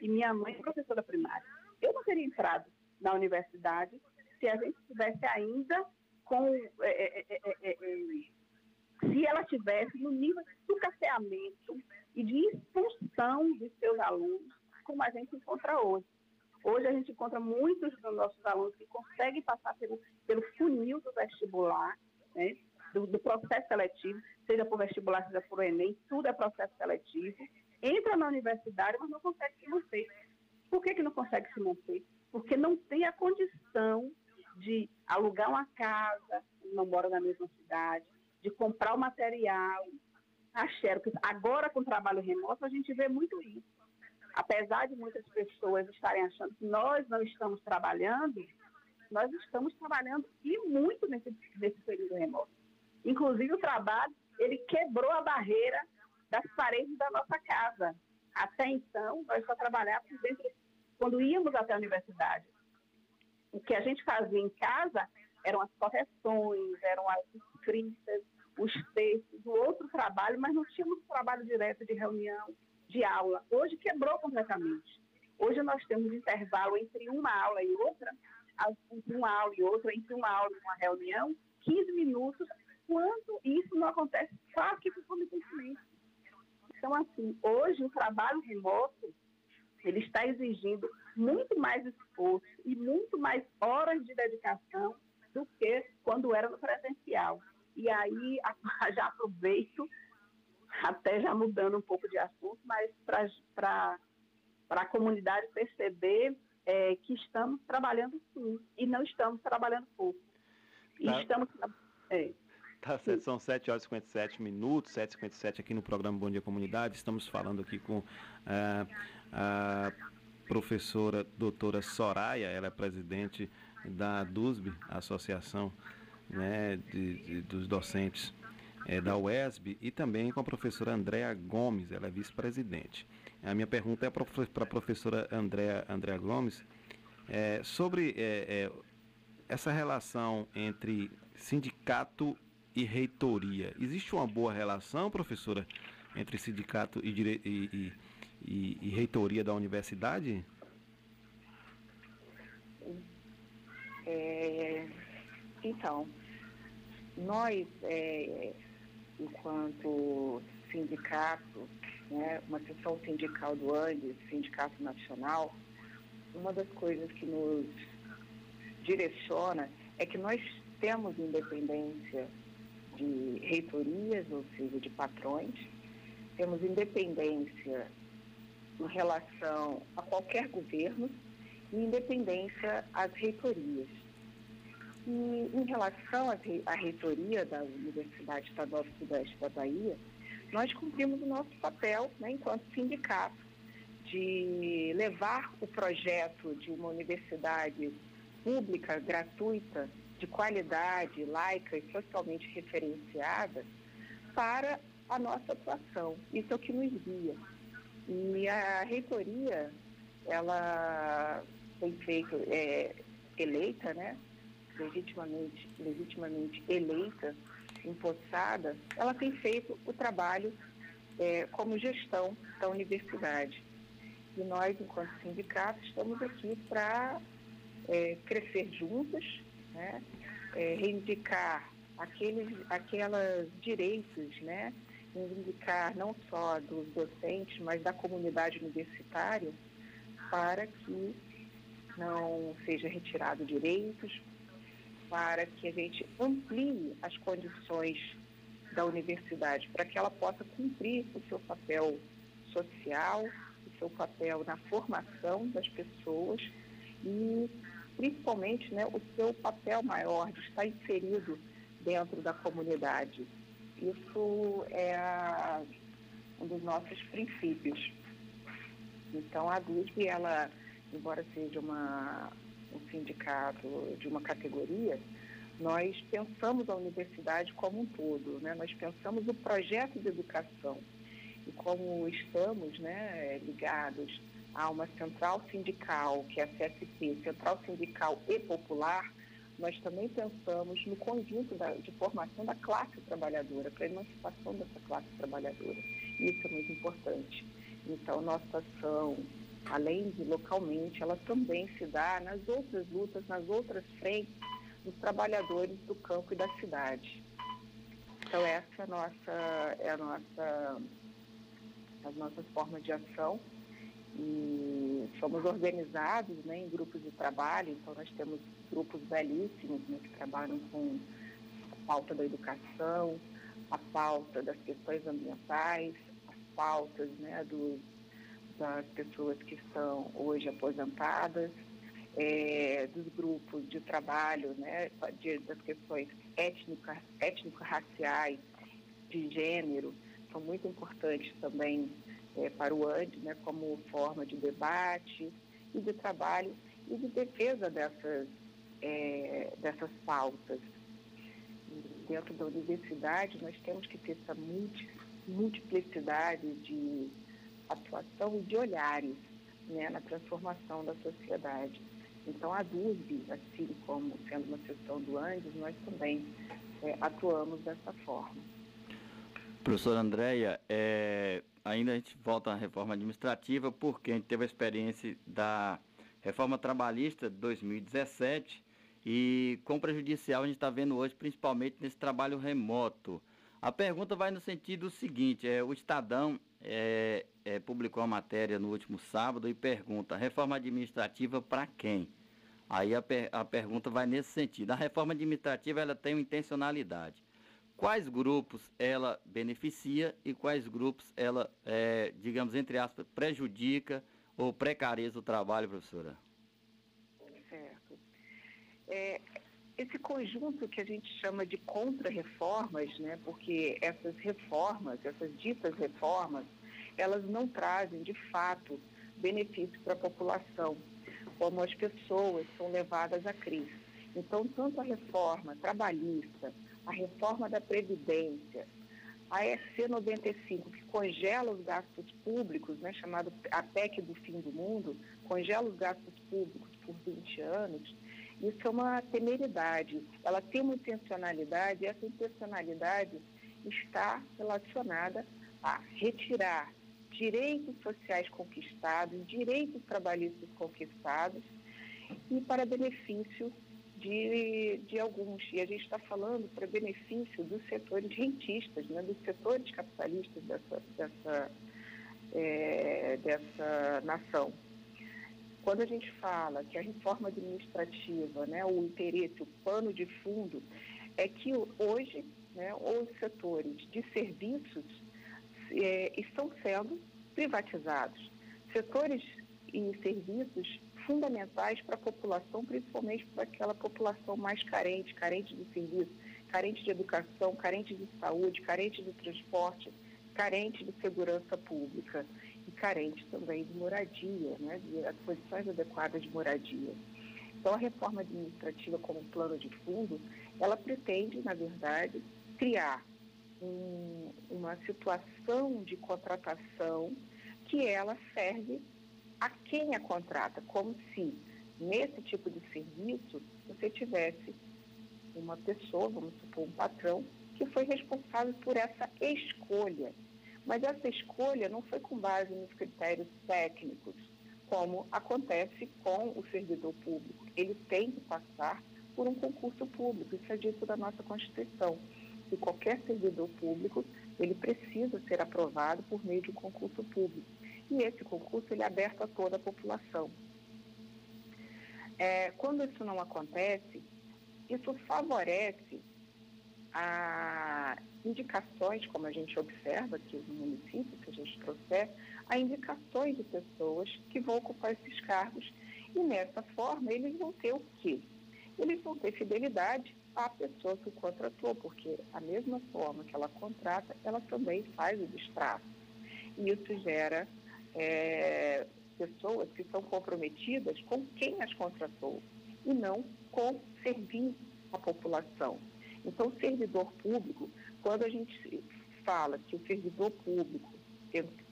e minha mãe é professora primária. Eu não teria entrado na universidade se a gente estivesse ainda com. É, é, é, se ela tivesse no nível de sucateamento e de expulsão de seus alunos, como a gente encontra hoje. Hoje a gente encontra muitos dos nossos alunos que conseguem passar pelo, pelo funil do vestibular, né, do, do, processo seletivo, seja por vestibular, seja por Enem, tudo é processo seletivo. Entra na universidade, mas não consegue se manter. Por que, que não consegue se manter? Porque não tem a condição de alugar uma casa, não mora na mesma cidade, de comprar o material, a xerox. Agora, com o trabalho remoto, a gente vê muito isso. Apesar de muitas pessoas estarem achando que nós não estamos trabalhando, nós estamos trabalhando e muito nesse, nesse período remoto. Inclusive, o trabalho, ele quebrou a barreira das paredes da nossa casa. Até então, nós só trabalhávamos dentro, quando íamos até a universidade. O que a gente fazia em casa eram as correções, eram as escritas, os textos, o outro trabalho, mas não tínhamos trabalho direto de reunião, de aula. Hoje quebrou completamente. Hoje nós temos intervalo entre uma aula e outra, entre uma aula e outra, entre uma aula e uma reunião, 15 minutos, quando isso não acontece quase que concomitantemente. Então, assim, hoje o trabalho remoto, ele está exigindo muito mais esforço e muito mais horas de dedicação do que quando era no presencial. E aí já aproveito, até já mudando um pouco de assunto, mas para a comunidade perceber é, que estamos trabalhando sim, e não estamos trabalhando pouco. E tá. estamos. É. Tá, são 7 horas e 57 minutos, 7 e 57 aqui no programa Bom Dia Comunidade. Estamos falando aqui com é, a professora doutora Soraya, ela é presidente da DUSB, Associação né, de, de, dos docentes é, da UESB, e também com a professora Andréa Gomes, ela é vice-presidente. A minha pergunta é para a professora Andréa, Andréa Gomes é, sobre é, essa relação entre sindicato e reitoria. Existe uma boa relação, professora, entre sindicato e, dire... e, e, e reitoria da universidade? É, então, nós, é, enquanto sindicato, né, uma seção sindical do Andes, Sindicato Nacional, uma das coisas que nos direciona é que nós temos independência de reitorias, ou seja, de patrões, temos independência em relação a qualquer governo e independência às reitorias. E em relação à reitoria da Universidade Estadual do Sudeste da Bahia, nós cumprimos o nosso papel né, enquanto sindicato de levar o projeto de uma universidade pública, gratuita, de qualidade, laica e socialmente referenciada para a nossa atuação. Isso é o que nos guia. E a reitoria, ela foi feito, é, eleita, né? legitimamente, legitimamente eleita, empossada, ela tem feito o trabalho é, como gestão da universidade. E nós, enquanto sindicato, estamos aqui para é, crescer juntas, né? É, reivindicar aqueles aquelas direitos, né? reivindicar não só dos docentes, mas da comunidade universitária, para que não seja retirado direitos, para que a gente amplie as condições da universidade, para que ela possa cumprir o seu papel social, o seu papel na formação das pessoas e principalmente né, o seu papel maior de estar inserido dentro da comunidade. Isso é a, um dos nossos princípios. Então a DUSB, ela, embora seja uma, um sindicato de uma categoria, nós pensamos a universidade como um todo, né? nós pensamos o projeto de educação. E como estamos né, ligados a uma central sindical, que é a CSP, Central Sindical e Popular, nós também pensamos no conjunto da, de formação da classe trabalhadora, para a emancipação dessa classe trabalhadora. Isso é muito importante. Então, nossa ação, além de localmente, ela também se dá nas outras lutas, nas outras frentes dos trabalhadores do campo e da cidade. Então essa é a nossa, é a nossa, as nossas formas de ação e somos organizados né, em grupos de trabalho, então nós temos grupos belíssimos né, que trabalham com a pauta da educação, a pauta das questões ambientais, as pautas né, dos, das pessoas que estão hoje aposentadas, é, dos grupos de trabalho, né, de, das questões étnico-raciais, de gênero, são muito importantes também é, para o AND, né, como forma de debate e de trabalho e de defesa dessas, é, dessas pautas. Dentro da universidade, nós temos que ter essa multi, multiplicidade de atuação e de olhares né, na transformação da sociedade. Então, a DUSB, assim como sendo uma seção do Andes, nós também é, atuamos dessa forma. Professora Andréia, é, ainda a gente volta à reforma administrativa, porque a gente teve a experiência da reforma trabalhista de 2017 e com prejudicial a gente está vendo hoje, principalmente nesse trabalho remoto. A pergunta vai no sentido seguinte, é, o Estadão é, é, publicou a matéria no último sábado e pergunta: reforma administrativa para quem? Aí a, per, a pergunta vai nesse sentido. A reforma administrativa ela tem uma intencionalidade. Quais grupos ela beneficia e quais grupos ela, é, digamos, entre aspas, prejudica ou precariza o trabalho, professora? Certo. É, esse conjunto que a gente chama de contra-reformas, né, porque essas reformas, essas ditas reformas, elas não trazem, de fato, benefício para a população, como as pessoas são levadas à crise. Então, tanto a reforma trabalhista, a reforma da Previdência, a EC 95, que congela os gastos públicos, né, chamado a PEC do fim do mundo, congela os gastos públicos por 20 anos, isso é uma temeridade. Ela tem uma intencionalidade e essa intencionalidade está relacionada a retirar direitos sociais conquistados, direitos trabalhistas conquistados e para benefício de, de alguns. E a gente está falando para benefício dos setores rentistas, né, dos setores capitalistas dessa, dessa, é, dessa nação. Quando a gente fala que a reforma administrativa, né, o interesse, o pano de fundo, é que hoje né, os setores de serviços é, estão sendo privatizados. Setores e serviços fundamentais para a população, principalmente para aquela população mais carente, carente de serviço, carente de educação, carente de saúde, carente de transporte, carente de segurança pública e carente também de moradia, né, de condições adequadas de moradia. Então, a reforma administrativa como plano de fundo, ela pretende, na verdade, criar um, uma situação de contratação que ela serve a quem a contrata, como se nesse tipo de serviço você tivesse uma pessoa, vamos supor, um patrão, que foi responsável por essa escolha. Mas essa escolha não foi com base nos critérios técnicos, como acontece com o servidor público. Ele tem que passar por um concurso público, isso é dito da nossa Constituição. E qualquer servidor público, ele precisa ser aprovado por meio de um concurso público e esse concurso ele é aberto a toda a população. É, quando isso não acontece, isso favorece a indicações, como a gente observa aqui no município, que a gente trouxe, a indicações de pessoas que vão ocupar esses cargos. E nessa forma, eles vão ter o quê? Eles vão ter fidelidade à pessoa que contratou, porque a mesma forma que ela contrata, ela também faz o distrato. E isso gera é, pessoas que são comprometidas com quem as contratou e não com servir a população. Então, servidor público, quando a gente fala que o servidor público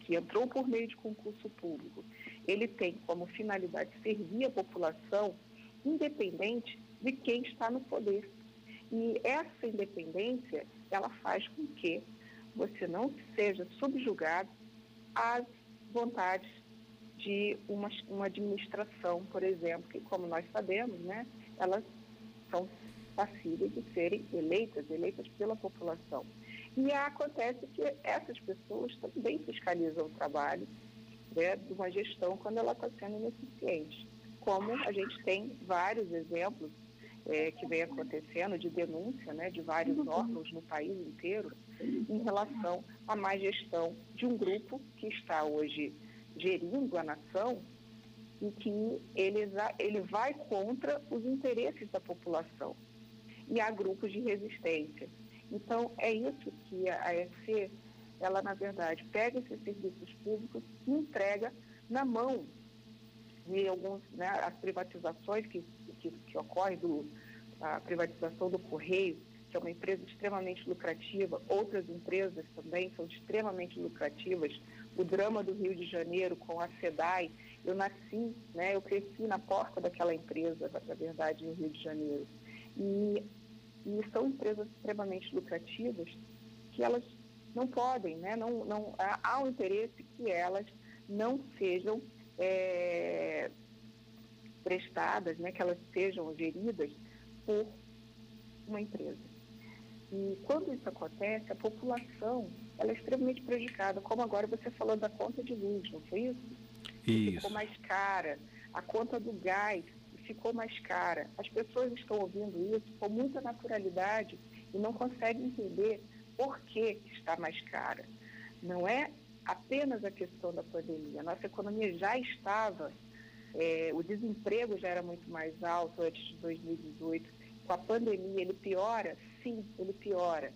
que entrou por meio de concurso público, ele tem como finalidade servir a população, independente de quem está no poder. E essa independência, ela faz com que você não seja subjugado às vontades de uma, uma administração, por exemplo, que, como nós sabemos, né, elas são passíveis de serem eleitas, eleitas pela população. E acontece que essas pessoas também fiscalizam o trabalho né, de uma gestão quando ela está sendo ineficiente. Como a gente tem vários exemplos é, que vem acontecendo de denúncia né, de vários órgãos no país inteiro em relação à má gestão de um grupo que está hoje gerindo a nação e que ele, ele vai contra os interesses da população. E há grupos de resistência. Então, é isso que a AFC, ela, na verdade, pega esses serviços públicos e entrega na mão de alguns, né, as privatizações que, que, que ocorrem, do, a privatização do Correio, que é uma empresa extremamente lucrativa, outras empresas também são extremamente lucrativas. O drama do Rio de Janeiro com a SEDAI, eu nasci, né, eu cresci na porta daquela empresa, na verdade, no Rio de Janeiro. E, e são empresas extremamente lucrativas que elas não podem, né, não, não, há um interesse que elas não sejam é, prestadas, né, que elas sejam geridas por uma empresa. E quando isso acontece, a população ela é extremamente prejudicada, como agora você falou da conta de luz, não foi isso? Isso. Ficou mais cara. A conta do gás ficou mais cara. As pessoas estão ouvindo isso com muita naturalidade e não conseguem entender por que está mais cara. Não é apenas a questão da pandemia. A nossa economia já estava, é, o desemprego já era muito mais alto antes de 2018. Com a pandemia, ele piora sim, ele piora.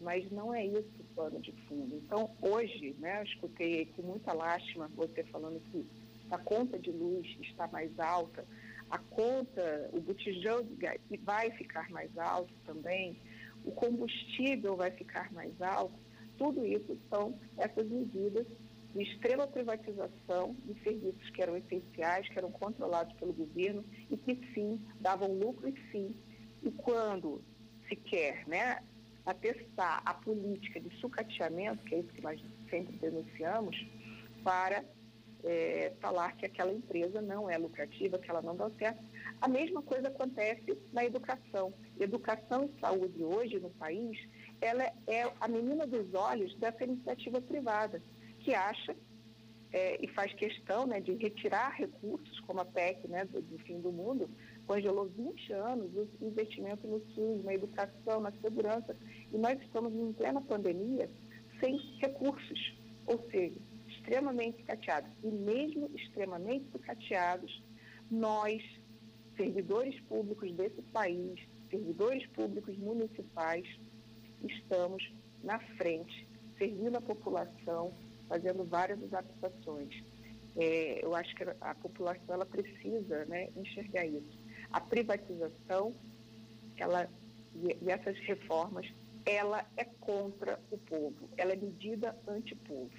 Mas não é isso o plano de fundo. Então, hoje, né, eu escutei com muita lástima você falando que a conta de luz está mais alta, a conta, o botijão de gás vai ficar mais alto também, o combustível vai ficar mais alto. Tudo isso são essas medidas de extrema privatização de serviços que eram essenciais, que eram controlados pelo governo e que sim davam lucro e sim. E quando se quer né, atestar a política de sucateamento, que é isso que nós sempre denunciamos, para é, falar que aquela empresa não é lucrativa, que ela não dá certo, A mesma coisa acontece na educação. Educação e saúde hoje no país, ela é a menina dos olhos dessa iniciativa privada, que acha é, e faz questão né, de retirar recursos, como a PEC né, do, do fim do mundo, congelou 20 anos o investimento no SUS, na educação, na segurança, e nós estamos em plena pandemia sem recursos, ou seja, extremamente cateados. E mesmo extremamente cateados, nós, servidores públicos desse país, servidores públicos municipais, estamos na frente, servindo a população, fazendo várias adaptações. É, eu acho que a população ela precisa né, enxergar isso. A privatização ela, e, essas reformas, ela é contra o povo, ela é medida anti-povo.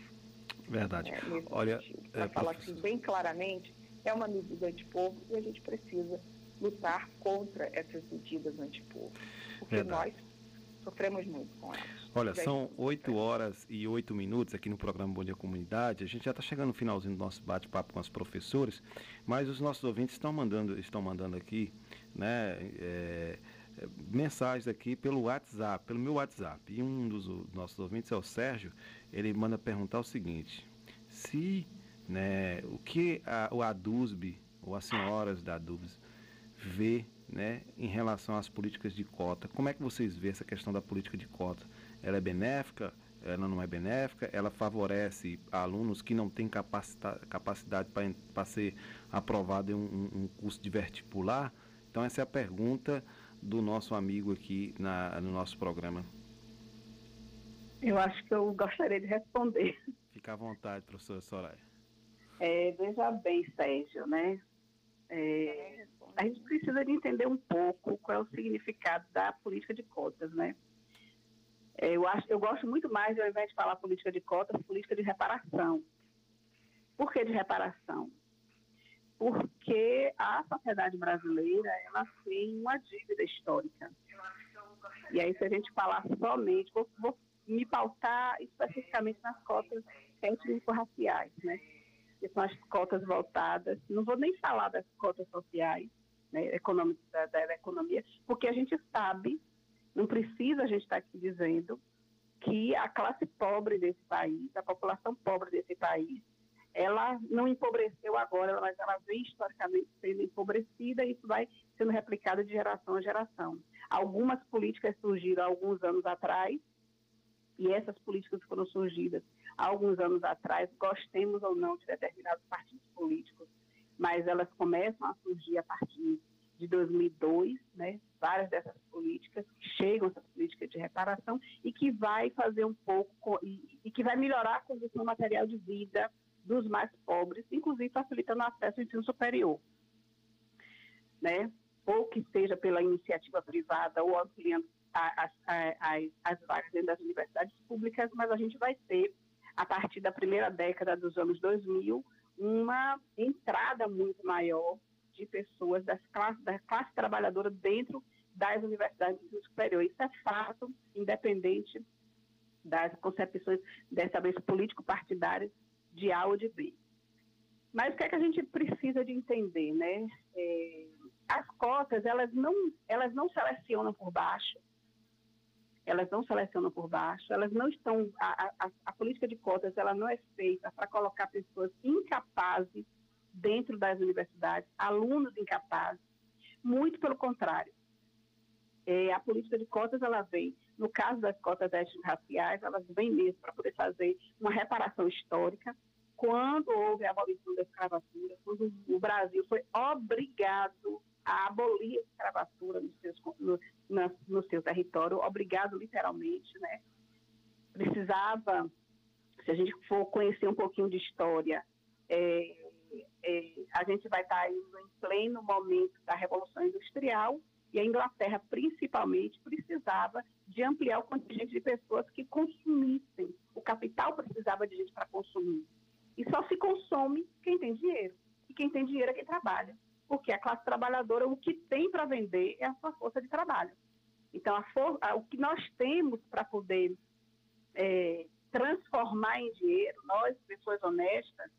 Verdade. É, Olha, para é, falar professor- assim bem claramente, é uma medida anti-povo e a gente precisa lutar contra essas medidas anti-povo. Porque Verdade. nós sofremos muito com elas. Olha, Já são 8 horas e 8 minutos aqui no programa Bom Dia Comunidade. A gente já está chegando no finalzinho do nosso bate-papo com os professores, mas os nossos ouvintes estão mandando, estão mandando aqui, né, é, mensagens aqui pelo WhatsApp, pelo meu WhatsApp. E um dos nossos ouvintes é o Sérgio. Ele manda perguntar o seguinte: se, né, o que a, o ADUSB ou as senhoras da ADUSB vê né, em relação às políticas de cota. Como é que vocês vê essa questão da política de cota? Ela é benéfica? Ela não é benéfica? Ela favorece alunos que não têm capacita- capacidade para ser aprovado em um, um- curso de vestibular? Então essa é a pergunta do nosso amigo aqui na- no nosso programa. Eu acho que eu gostaria de responder. Fica à vontade, professora Soraya. É, veja bem, Sérgio, né? É, a gente precisa de entender um pouco qual é o significado da política de cotas, né? É, eu, acho, eu gosto muito mais, ao invés de falar política de cotas, política de reparação. Por que de reparação? Porque a sociedade brasileira ela tem uma dívida histórica. E aí, se a gente falar somente, vou, vou me pautar especificamente nas cotas étnico-raciais, né? que são as cotas voltadas, não vou nem falar das cotas sociais, né, da, da economia, porque a gente sabe, não precisa a gente estar aqui dizendo que a classe pobre desse país, a população pobre desse país, ela não empobreceu agora, mas ela vem historicamente sendo empobrecida e isso vai sendo replicado de geração a geração. Algumas políticas surgiram há alguns anos atrás, e essas políticas foram surgidas há alguns anos atrás, gostemos ou não de determinados partidos políticos, mas elas começam a surgir a partir de 2002, né? Várias dessas políticas que chegam essas políticas de reparação e que vai fazer um pouco e, e que vai melhorar a condição material de vida dos mais pobres, inclusive facilitando o acesso ao ensino superior, né? Ou que seja pela iniciativa privada ou ampliando as, as, as vagas dentro das universidades públicas, mas a gente vai ter a partir da primeira década dos anos 2000, uma entrada muito maior de pessoas das classes, da classe trabalhadora dentro das universidades de ensino superior. Isso é fato, independente das concepções, dessa vez político-partidárias, de A ou de B. Mas o que é que a gente precisa de entender, né? É, as cotas, elas não, elas não selecionam por baixo, elas não selecionam por baixo, elas não estão. A, a, a política de cotas ela não é feita para colocar pessoas incapazes dentro das universidades, alunos incapazes. Muito pelo contrário. É, a política de cotas ela vem, no caso das cotas étnico-raciais, elas vêm mesmo para poder fazer uma reparação histórica. Quando houve a abolição da escravatura, quando o Brasil foi obrigado a abolir a escravatura nos seus, no, na, no seu território, obrigado literalmente, né? Precisava, se a gente for conhecer um pouquinho de história, é, é, a gente vai estar em pleno momento da Revolução Industrial e a Inglaterra, principalmente, precisava de ampliar o contingente de pessoas que consumissem. O capital precisava de gente para consumir. E só se consome quem tem dinheiro. E quem tem dinheiro é quem trabalha porque a classe trabalhadora, o que tem para vender é a sua força de trabalho. Então, a for, a, o que nós temos para poder é, transformar em dinheiro, nós, pessoas honestas,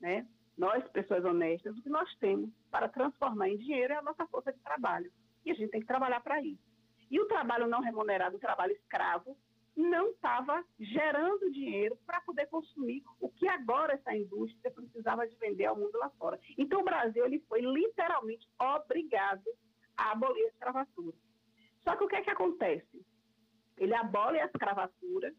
né, nós, pessoas honestas, o que nós temos para transformar em dinheiro é a nossa força de trabalho. E a gente tem que trabalhar para isso. E o trabalho não remunerado, o trabalho escravo, não estava gerando dinheiro para poder consumir o que agora essa indústria precisava de vender ao mundo lá fora. Então o Brasil ele foi literalmente obrigado a abolir a escravatura. Só que o que é que acontece? Ele abole a escravatura,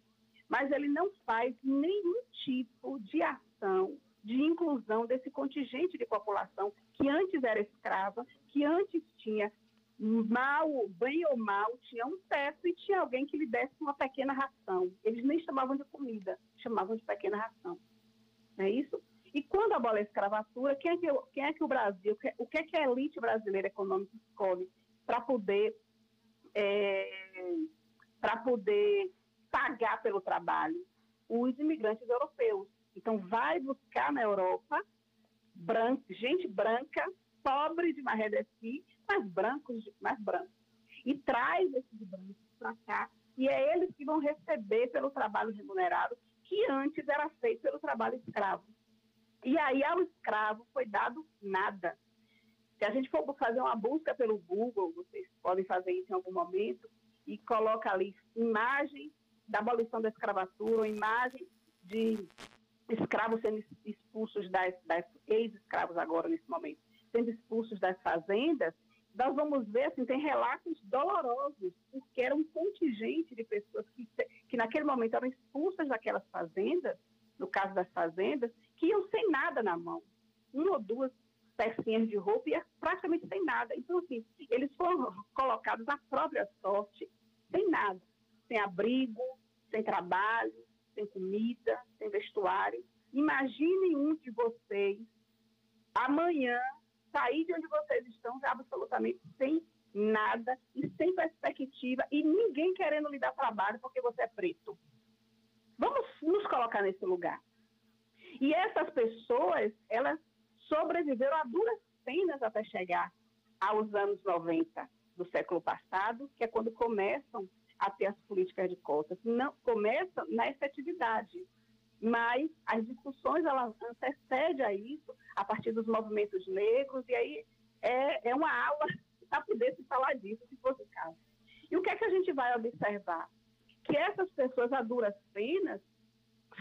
mas ele não faz nenhum tipo de ação de inclusão desse contingente de população que antes era escrava, que antes tinha mal, bem ou mal, tinha um teto e tinha alguém que lhe desse uma pequena ração. Eles nem chamavam de comida, chamavam de pequena ração. Não é isso? E quando abola a escravatura, quem é que, quem é que o Brasil, o que é que a elite brasileira econômica escolhe para poder, é, para poder pagar pelo trabalho? Os imigrantes europeus. Então, vai buscar na Europa gente branca, pobre de Maré mais brancos, mais brancos. E traz esses brancos para cá, e é eles que vão receber pelo trabalho remunerado, que antes era feito pelo trabalho escravo. E aí ao escravo foi dado nada. Se a gente for fazer uma busca pelo Google, vocês podem fazer isso em algum momento, e coloca ali imagem da abolição da escravatura, imagem de escravos sendo expulsos das, das ex-escravos agora nesse momento, sendo expulsos das fazendas, nós vamos ver, assim, tem relatos dolorosos, porque era um contingente de pessoas que, que naquele momento eram expulsas daquelas fazendas, no caso das fazendas, que iam sem nada na mão. Uma ou duas pecinhas de roupa e praticamente sem nada. Então, assim, eles foram colocados à própria sorte, sem nada, sem abrigo, sem trabalho, sem comida, sem vestuário. Imaginem um de vocês amanhã sair de onde vocês estão absolutamente sem nada e sem perspectiva e ninguém querendo lhe dar trabalho porque você é preto. Vamos nos colocar nesse lugar. E essas pessoas, elas sobreviveram a duras penas até chegar aos anos 90 do século passado, que é quando começam a ter as políticas de cotas. Não começa na efetividade, mas as discussões elas antecedem a isso a partir dos movimentos negros, e aí é, é uma aula para poder se falar disso, se fosse o caso. E o que é que a gente vai observar? Que essas pessoas a duras penas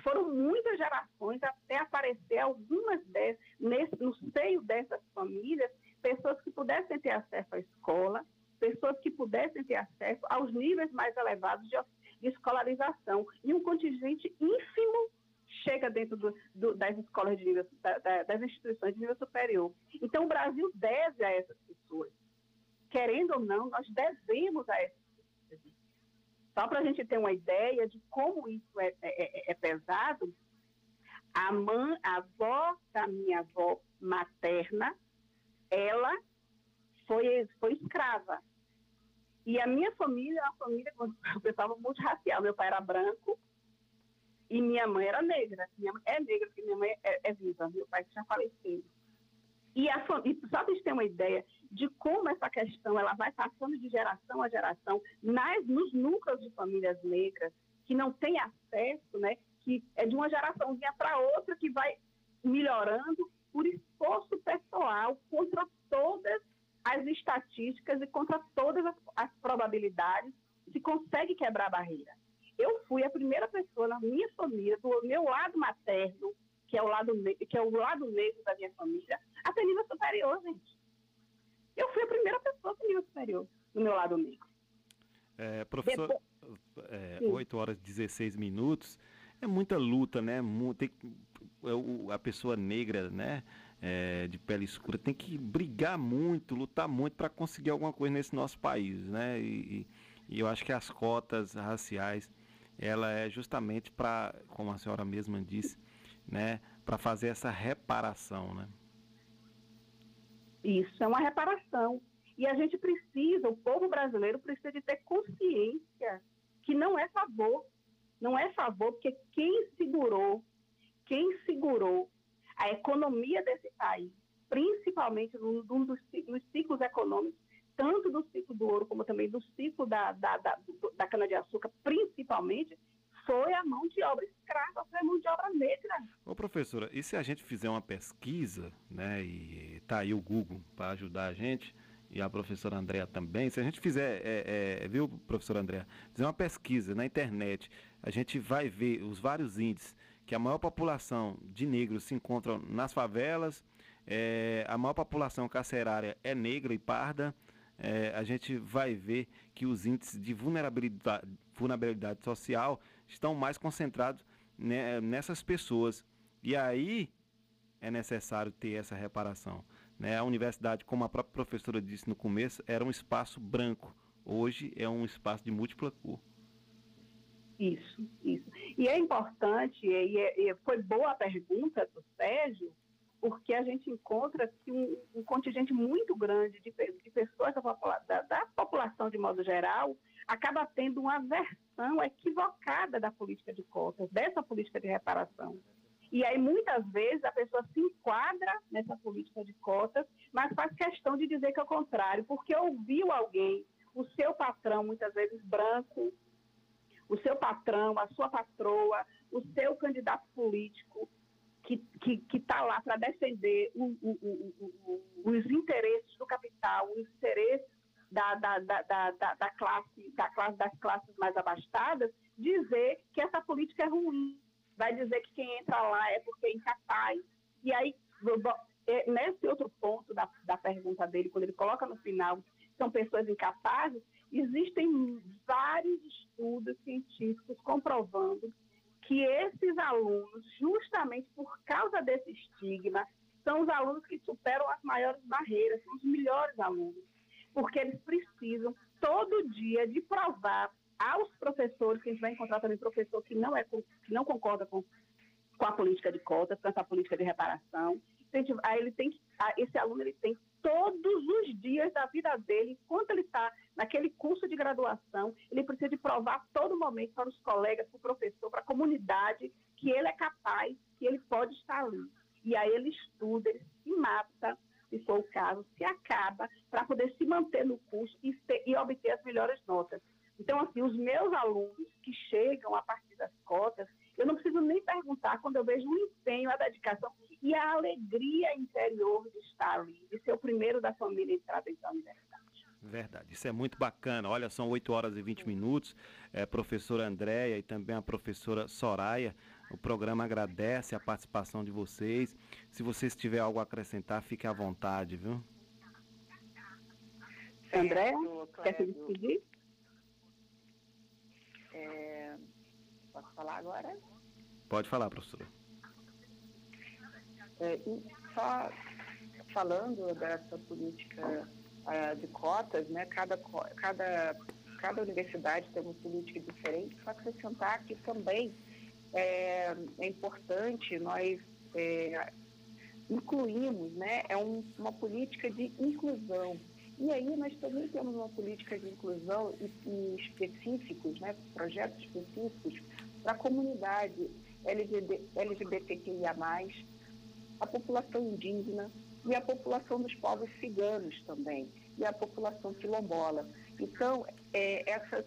foram muitas gerações até aparecer algumas dessas, nesse, no seio dessas famílias, pessoas que pudessem ter acesso à escola, pessoas que pudessem ter acesso aos níveis mais elevados de, de escolarização. E um contingente ínfimo chega dentro do, do, das escolas de nível, da, das instituições de nível superior. Então, o Brasil deve a essas pessoas. Querendo ou não, nós devemos a essas pessoas. Só para a gente ter uma ideia de como isso é, é, é, é pesado, a, mãe, a avó da minha avó materna, ela foi, foi escrava. E a minha família é uma família, eu pensava, muito racial. Meu pai era branco, e minha mãe era negra. Minha mãe é negra, porque minha mãe é, é viva, meu pai já faleceu. E, a, e só para gente ter uma ideia de como essa questão ela vai passando de geração a geração nas, nos núcleos de famílias negras que não têm acesso, né, que é de uma geraçãozinha para outra que vai melhorando por esforço pessoal contra todas as estatísticas e contra todas as, as probabilidades se consegue quebrar a barreira eu fui a primeira pessoa na minha família, do meu lado materno, que é o lado, que é o lado negro da minha família, a ter nível superior, gente. Eu fui a primeira pessoa com nível superior, do meu lado negro. É, professor, Depois... é, 8 horas e 16 minutos, é muita luta, né? Tem, é a pessoa negra, né? É, de pele escura tem que brigar muito, lutar muito para conseguir alguma coisa nesse nosso país, né? E, e eu acho que as cotas raciais ela é justamente para, como a senhora mesma disse, né, para fazer essa reparação, né? Isso é uma reparação. E a gente precisa, o povo brasileiro precisa de ter consciência que não é favor. Não é favor, porque quem segurou, quem segurou a economia desse país, principalmente num dos, nos ciclos econômicos, tanto do ciclo do ouro como também do ciclo da, da, da, da cana-de-açúcar, principalmente, foi a mão de obra escrava, foi a mão de obra negra. Ô professora, e se a gente fizer uma pesquisa, né, e tá aí o Google para ajudar a gente, e a professora Andréa também, se a gente fizer, é, é, viu, professora Andréa, fizer uma pesquisa na internet, a gente vai ver os vários índices que a maior população de negros se encontra nas favelas, é, a maior população carcerária é negra e parda, é, a gente vai ver que os índices de vulnerabilidade, vulnerabilidade social estão mais concentrados né, nessas pessoas. E aí é necessário ter essa reparação. Né? A universidade, como a própria professora disse no começo, era um espaço branco. Hoje é um espaço de múltipla cor. Isso, isso. E é importante, e, e foi boa a pergunta do Sérgio, porque a gente encontra que um, um contingente muito grande de, de pessoas da, popula da, da, população de modo geral acaba tendo uma versão equivocada da política de cotas, dessa política de reparação. E aí, muitas vezes, a pessoa se enquadra nessa política de cotas, mas faz questão de dizer que é o contrário, porque ouviu alguém, o seu patrão, muitas vezes branco, o seu patrão, a sua patroa, o seu candidato político, que está lá para defender o, o, o, os interesses do capital, os interesses da, da, da, da, classe, da classe, das classes mais abastadas, dizer que essa política é ruim, vai dizer que quem entra lá é porque é incapaz. E aí, é, nesse outro ponto da, da pergunta dele, quando ele coloca no final são pessoas incapazes, existem vários estudos científicos comprovando que esses alunos, justamente por causa desse estigma, são os alunos que superam as maiores barreiras, são os melhores alunos, porque eles precisam todo dia de provar aos professores, que a gente vai encontrar também professor que não, é, que não concorda com, com a política de cotas, com essa política de reparação. Aí ele tem que, esse aluno ele tem todos os dias da vida dele, enquanto ele está naquele curso de graduação, ele precisa de provar a todo momento para os colegas, para o professor, para a comunidade, que ele é capaz, que ele pode estar ali. E aí ele estuda, ele se mata, se for o caso, se acaba, para poder se manter no curso e, ter, e obter as melhores notas. Então, assim, os meus alunos que chegam a partir das cotas, eu não preciso nem perguntar quando eu vejo o empenho, a dedicação e a alegria interior de estar ali, de ser o primeiro da família a entrar dentro da universidade. Verdade, isso é muito bacana. Olha, são 8 horas e 20 minutos. É, professora Andréia e também a professora Soraya. O programa agradece a participação de vocês. Se vocês tiverem algo a acrescentar, fique à vontade, viu? Andréia, quer se despedir? É, posso falar agora? Pode falar, professora. É, só falando dessa política uh, de cotas, né, cada, cada, cada universidade tem uma política diferente, só acrescentar que também é, é importante nós é, incluímos, né, é um, uma política de inclusão. E aí nós também temos uma política de inclusão e, e específicos, né, projetos específicos para a comunidade LGBT, LGBTQIA+, a população indígena e a população dos povos ciganos também, e a população quilombola. Então, é, essas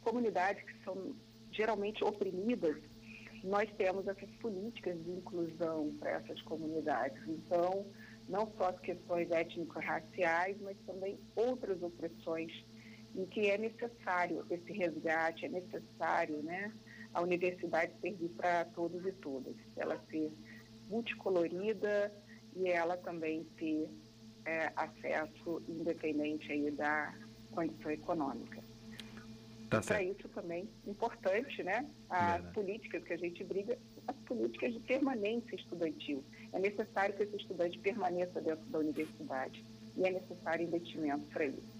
comunidades que são geralmente oprimidas, nós temos essas políticas de inclusão para essas comunidades. Então, não só as questões étnico-raciais, mas também outras opressões em que é necessário esse resgate, é necessário né, a universidade servir para todos e todas, ela ser multicolorida e ela também ter é, acesso independente aí da condição econômica. Tá para isso também importante, né? As Verdade. políticas que a gente briga, as políticas de permanência estudantil. É necessário que esse estudante permaneça dentro da universidade e é necessário investimento para isso.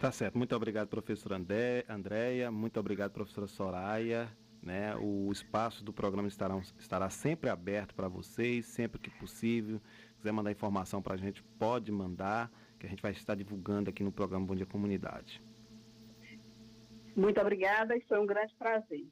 Tá certo. Muito obrigado, professora André, Andréia. Muito obrigado, professora Soraya. Né? O espaço do programa estará, estará sempre aberto para vocês, sempre que possível. Se quiser mandar informação para a gente, pode mandar, que a gente vai estar divulgando aqui no programa Bom Dia Comunidade. Muito obrigada e foi um grande prazer.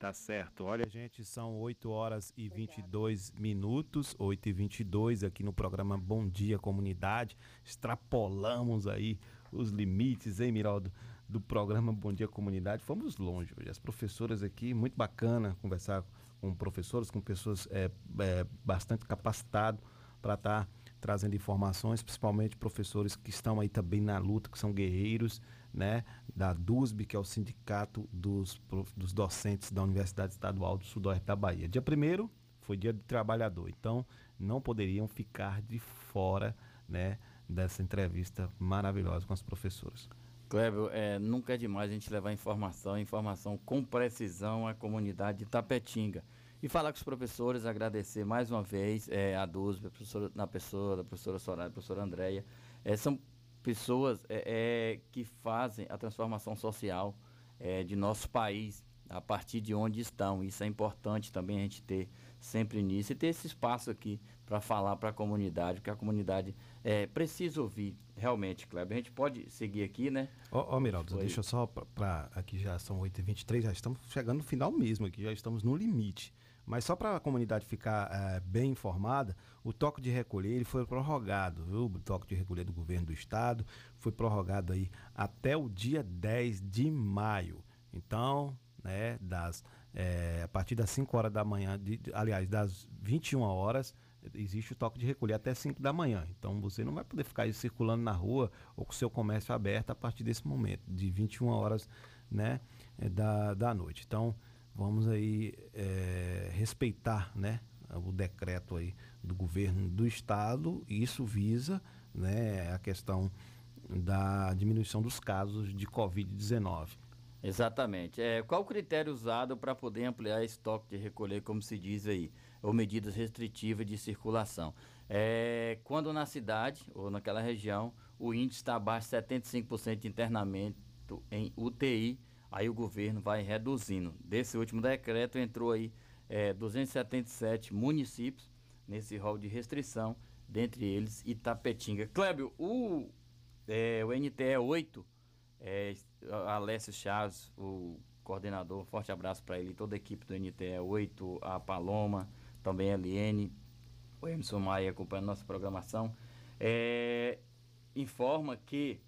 Tá certo. Olha, gente, são 8 horas e 22 Obrigada. minutos, 8 e 22 aqui no programa Bom Dia Comunidade. Extrapolamos aí os limites, hein, Miraldo? Do programa Bom Dia Comunidade. Fomos longe hoje. As professoras aqui, muito bacana conversar com professores, com pessoas é, é, bastante capacitadas para estar tá trazendo informações, principalmente professores que estão aí também na luta, que são guerreiros, né? Da DUSB, que é o Sindicato dos, dos Docentes da Universidade Estadual do Sudoeste da Bahia. Dia 1 foi dia do trabalhador, então não poderiam ficar de fora, né? Dessa entrevista maravilhosa com as professoras. Cleber, é, nunca é demais a gente levar informação, informação com precisão à comunidade de Tapetinga. E falar com os professores, agradecer mais uma vez é, a DUSB, a professora, na pessoa da professora Soraya, da professora Andréia. É, são pessoas é, é, que fazem a transformação social é, de nosso país a partir de onde estão. Isso é importante também a gente ter sempre nisso e ter esse espaço aqui para falar para a comunidade, porque a comunidade é, precisa ouvir realmente, Kleber. A gente pode seguir aqui, né? Ó, oh, Miraldo, deixa só para. Aqui já são 8h23, já estamos chegando no final mesmo aqui, já estamos no limite. Mas só para a comunidade ficar é, bem informada, o toque de recolher ele foi prorrogado, viu? O toque de recolher do governo do estado foi prorrogado aí até o dia 10 de maio. Então, né, das, é, a partir das 5 horas da manhã, de, aliás, das 21 horas, existe o toque de recolher até 5 da manhã. Então você não vai poder ficar circulando na rua ou com o seu comércio aberto a partir desse momento, de 21 horas né, é, da, da noite. Então vamos aí é, respeitar né, o decreto aí do governo do estado e isso visa né, a questão da diminuição dos casos de Covid-19. Exatamente. É, qual o critério usado para poder ampliar estoque de recolher, como se diz aí, ou medidas restritivas de circulação? É, quando na cidade ou naquela região o índice está abaixo de 75% de internamento em UTI, aí o governo vai reduzindo. Desse último decreto entrou aí é, 277 municípios nesse rol de restrição, dentre eles Itapetinga. Clébio, o, é, o NTE 8 é, Alessio Chaves, o coordenador, forte abraço para ele, toda a equipe do NTE 8, a Paloma, também a Liene, o Emerson Maia acompanhando nossa programação, é, informa que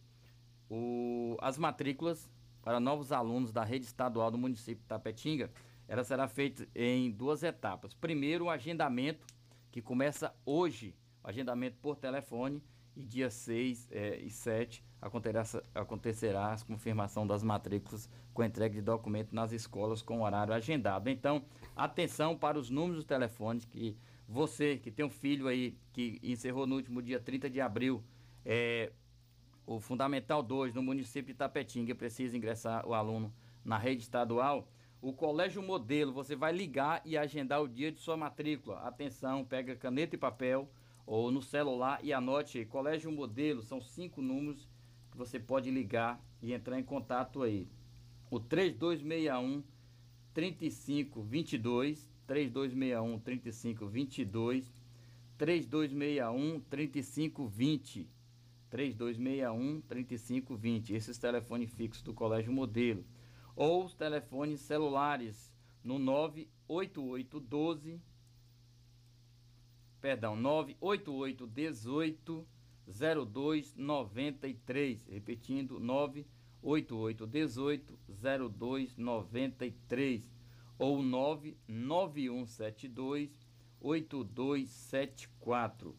o, as matrículas para novos alunos da rede estadual do município de Tapetinga, ela será feita em duas etapas. Primeiro, o agendamento, que começa hoje, o agendamento por telefone, e dia 6 é, e 7 acontecerá, a confirmação das matrículas com entrega de documento nas escolas com horário agendado. Então, atenção para os números de telefones que você que tem um filho aí que encerrou no último dia 30 de abril, é, o Fundamental 2 no município de Tapetinga precisa ingressar o aluno na rede estadual. O colégio modelo, você vai ligar e agendar o dia de sua matrícula. Atenção, pega caneta e papel ou no celular e anote Colégio Modelo, são cinco números você pode ligar e entrar em contato aí. O 3261 3522, 3261 3522, 3261 3520, 3261 3520. Esses telefones fixos do Colégio Modelo. Ou os telefones celulares no 98812 perdão, 988 18 0293. Repetindo, 988 18 0293 ou 99172 8274.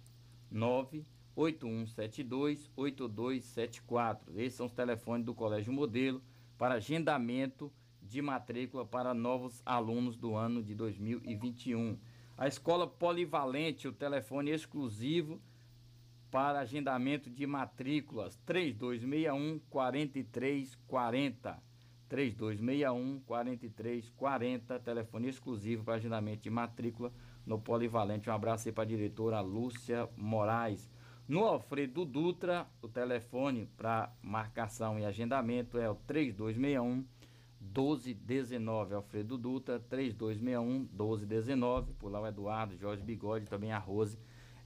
98172 8274. Esses são os telefones do Colégio Modelo para agendamento de matrícula para novos alunos do ano de 2021. A escola polivalente, o telefone exclusivo para agendamento de matrículas 3261 4340. 3261 4340, telefone exclusivo para agendamento de matrícula no Polivalente. Um abraço aí para a diretora Lúcia Moraes. No Alfredo Dutra, o telefone para marcação e agendamento é o 3261 1219, Alfredo Dutra, 3261 1219, por lá o Eduardo, Jorge Bigode, também a Rose,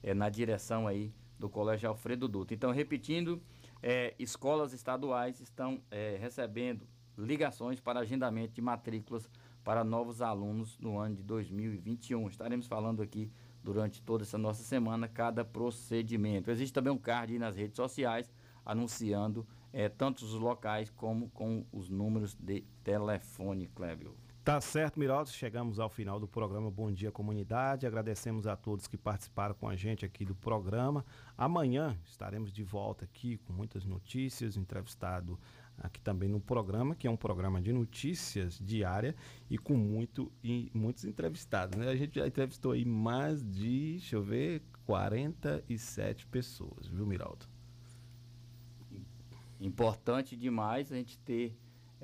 é, na direção aí do Colégio Alfredo Dutra. Então, repetindo, é, escolas estaduais estão é, recebendo ligações para agendamento de matrículas para novos alunos no ano de 2021. Estaremos falando aqui durante toda essa nossa semana cada procedimento. Existe também um card nas redes sociais anunciando é, tanto os locais como com os números de telefone, Clébio. Tá certo, Miraldo. Chegamos ao final do programa Bom Dia Comunidade. Agradecemos a todos que participaram com a gente aqui do programa. Amanhã estaremos de volta aqui com muitas notícias, entrevistado aqui também no programa, que é um programa de notícias diária e com muito, e muitos entrevistados. Né? A gente já entrevistou aí mais de, deixa eu ver, 47 pessoas, viu, Miraldo? Importante demais a gente ter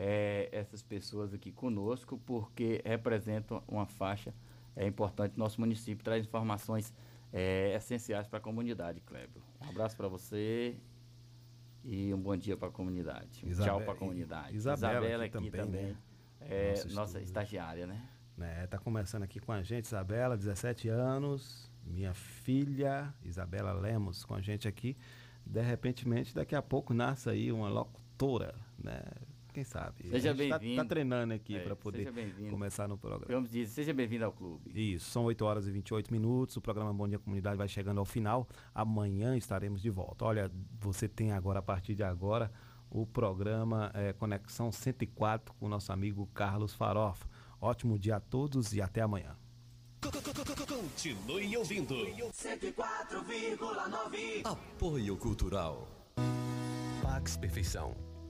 é, essas pessoas aqui conosco, porque representam uma faixa é importante. Nosso município traz informações é, essenciais para a comunidade, Kleber. Um abraço para você e um bom dia para a comunidade. Um tchau para a comunidade. Isabela, Isabela aqui, aqui, também. também né? É nossa, nossa estagiária, né? né? Tá conversando aqui com a gente, Isabela, 17 anos, minha filha, Isabela Lemos, com a gente aqui. De repente, daqui a pouco nasce aí uma locutora, né? Quem sabe? Seja bem-vindo. Tá, tá, treinando aqui é, para poder começar no programa. Vamos dizer, seja bem-vindo ao clube. Isso, são 8 horas e 28 minutos. O programa Bom Dia Comunidade vai chegando ao final. Amanhã estaremos de volta. Olha, você tem agora, a partir de agora, o programa é, Conexão 104 com o nosso amigo Carlos Farofa. Ótimo dia a todos e até amanhã. Continue ouvindo. 104,9. Apoio Cultural. Pax Perfeição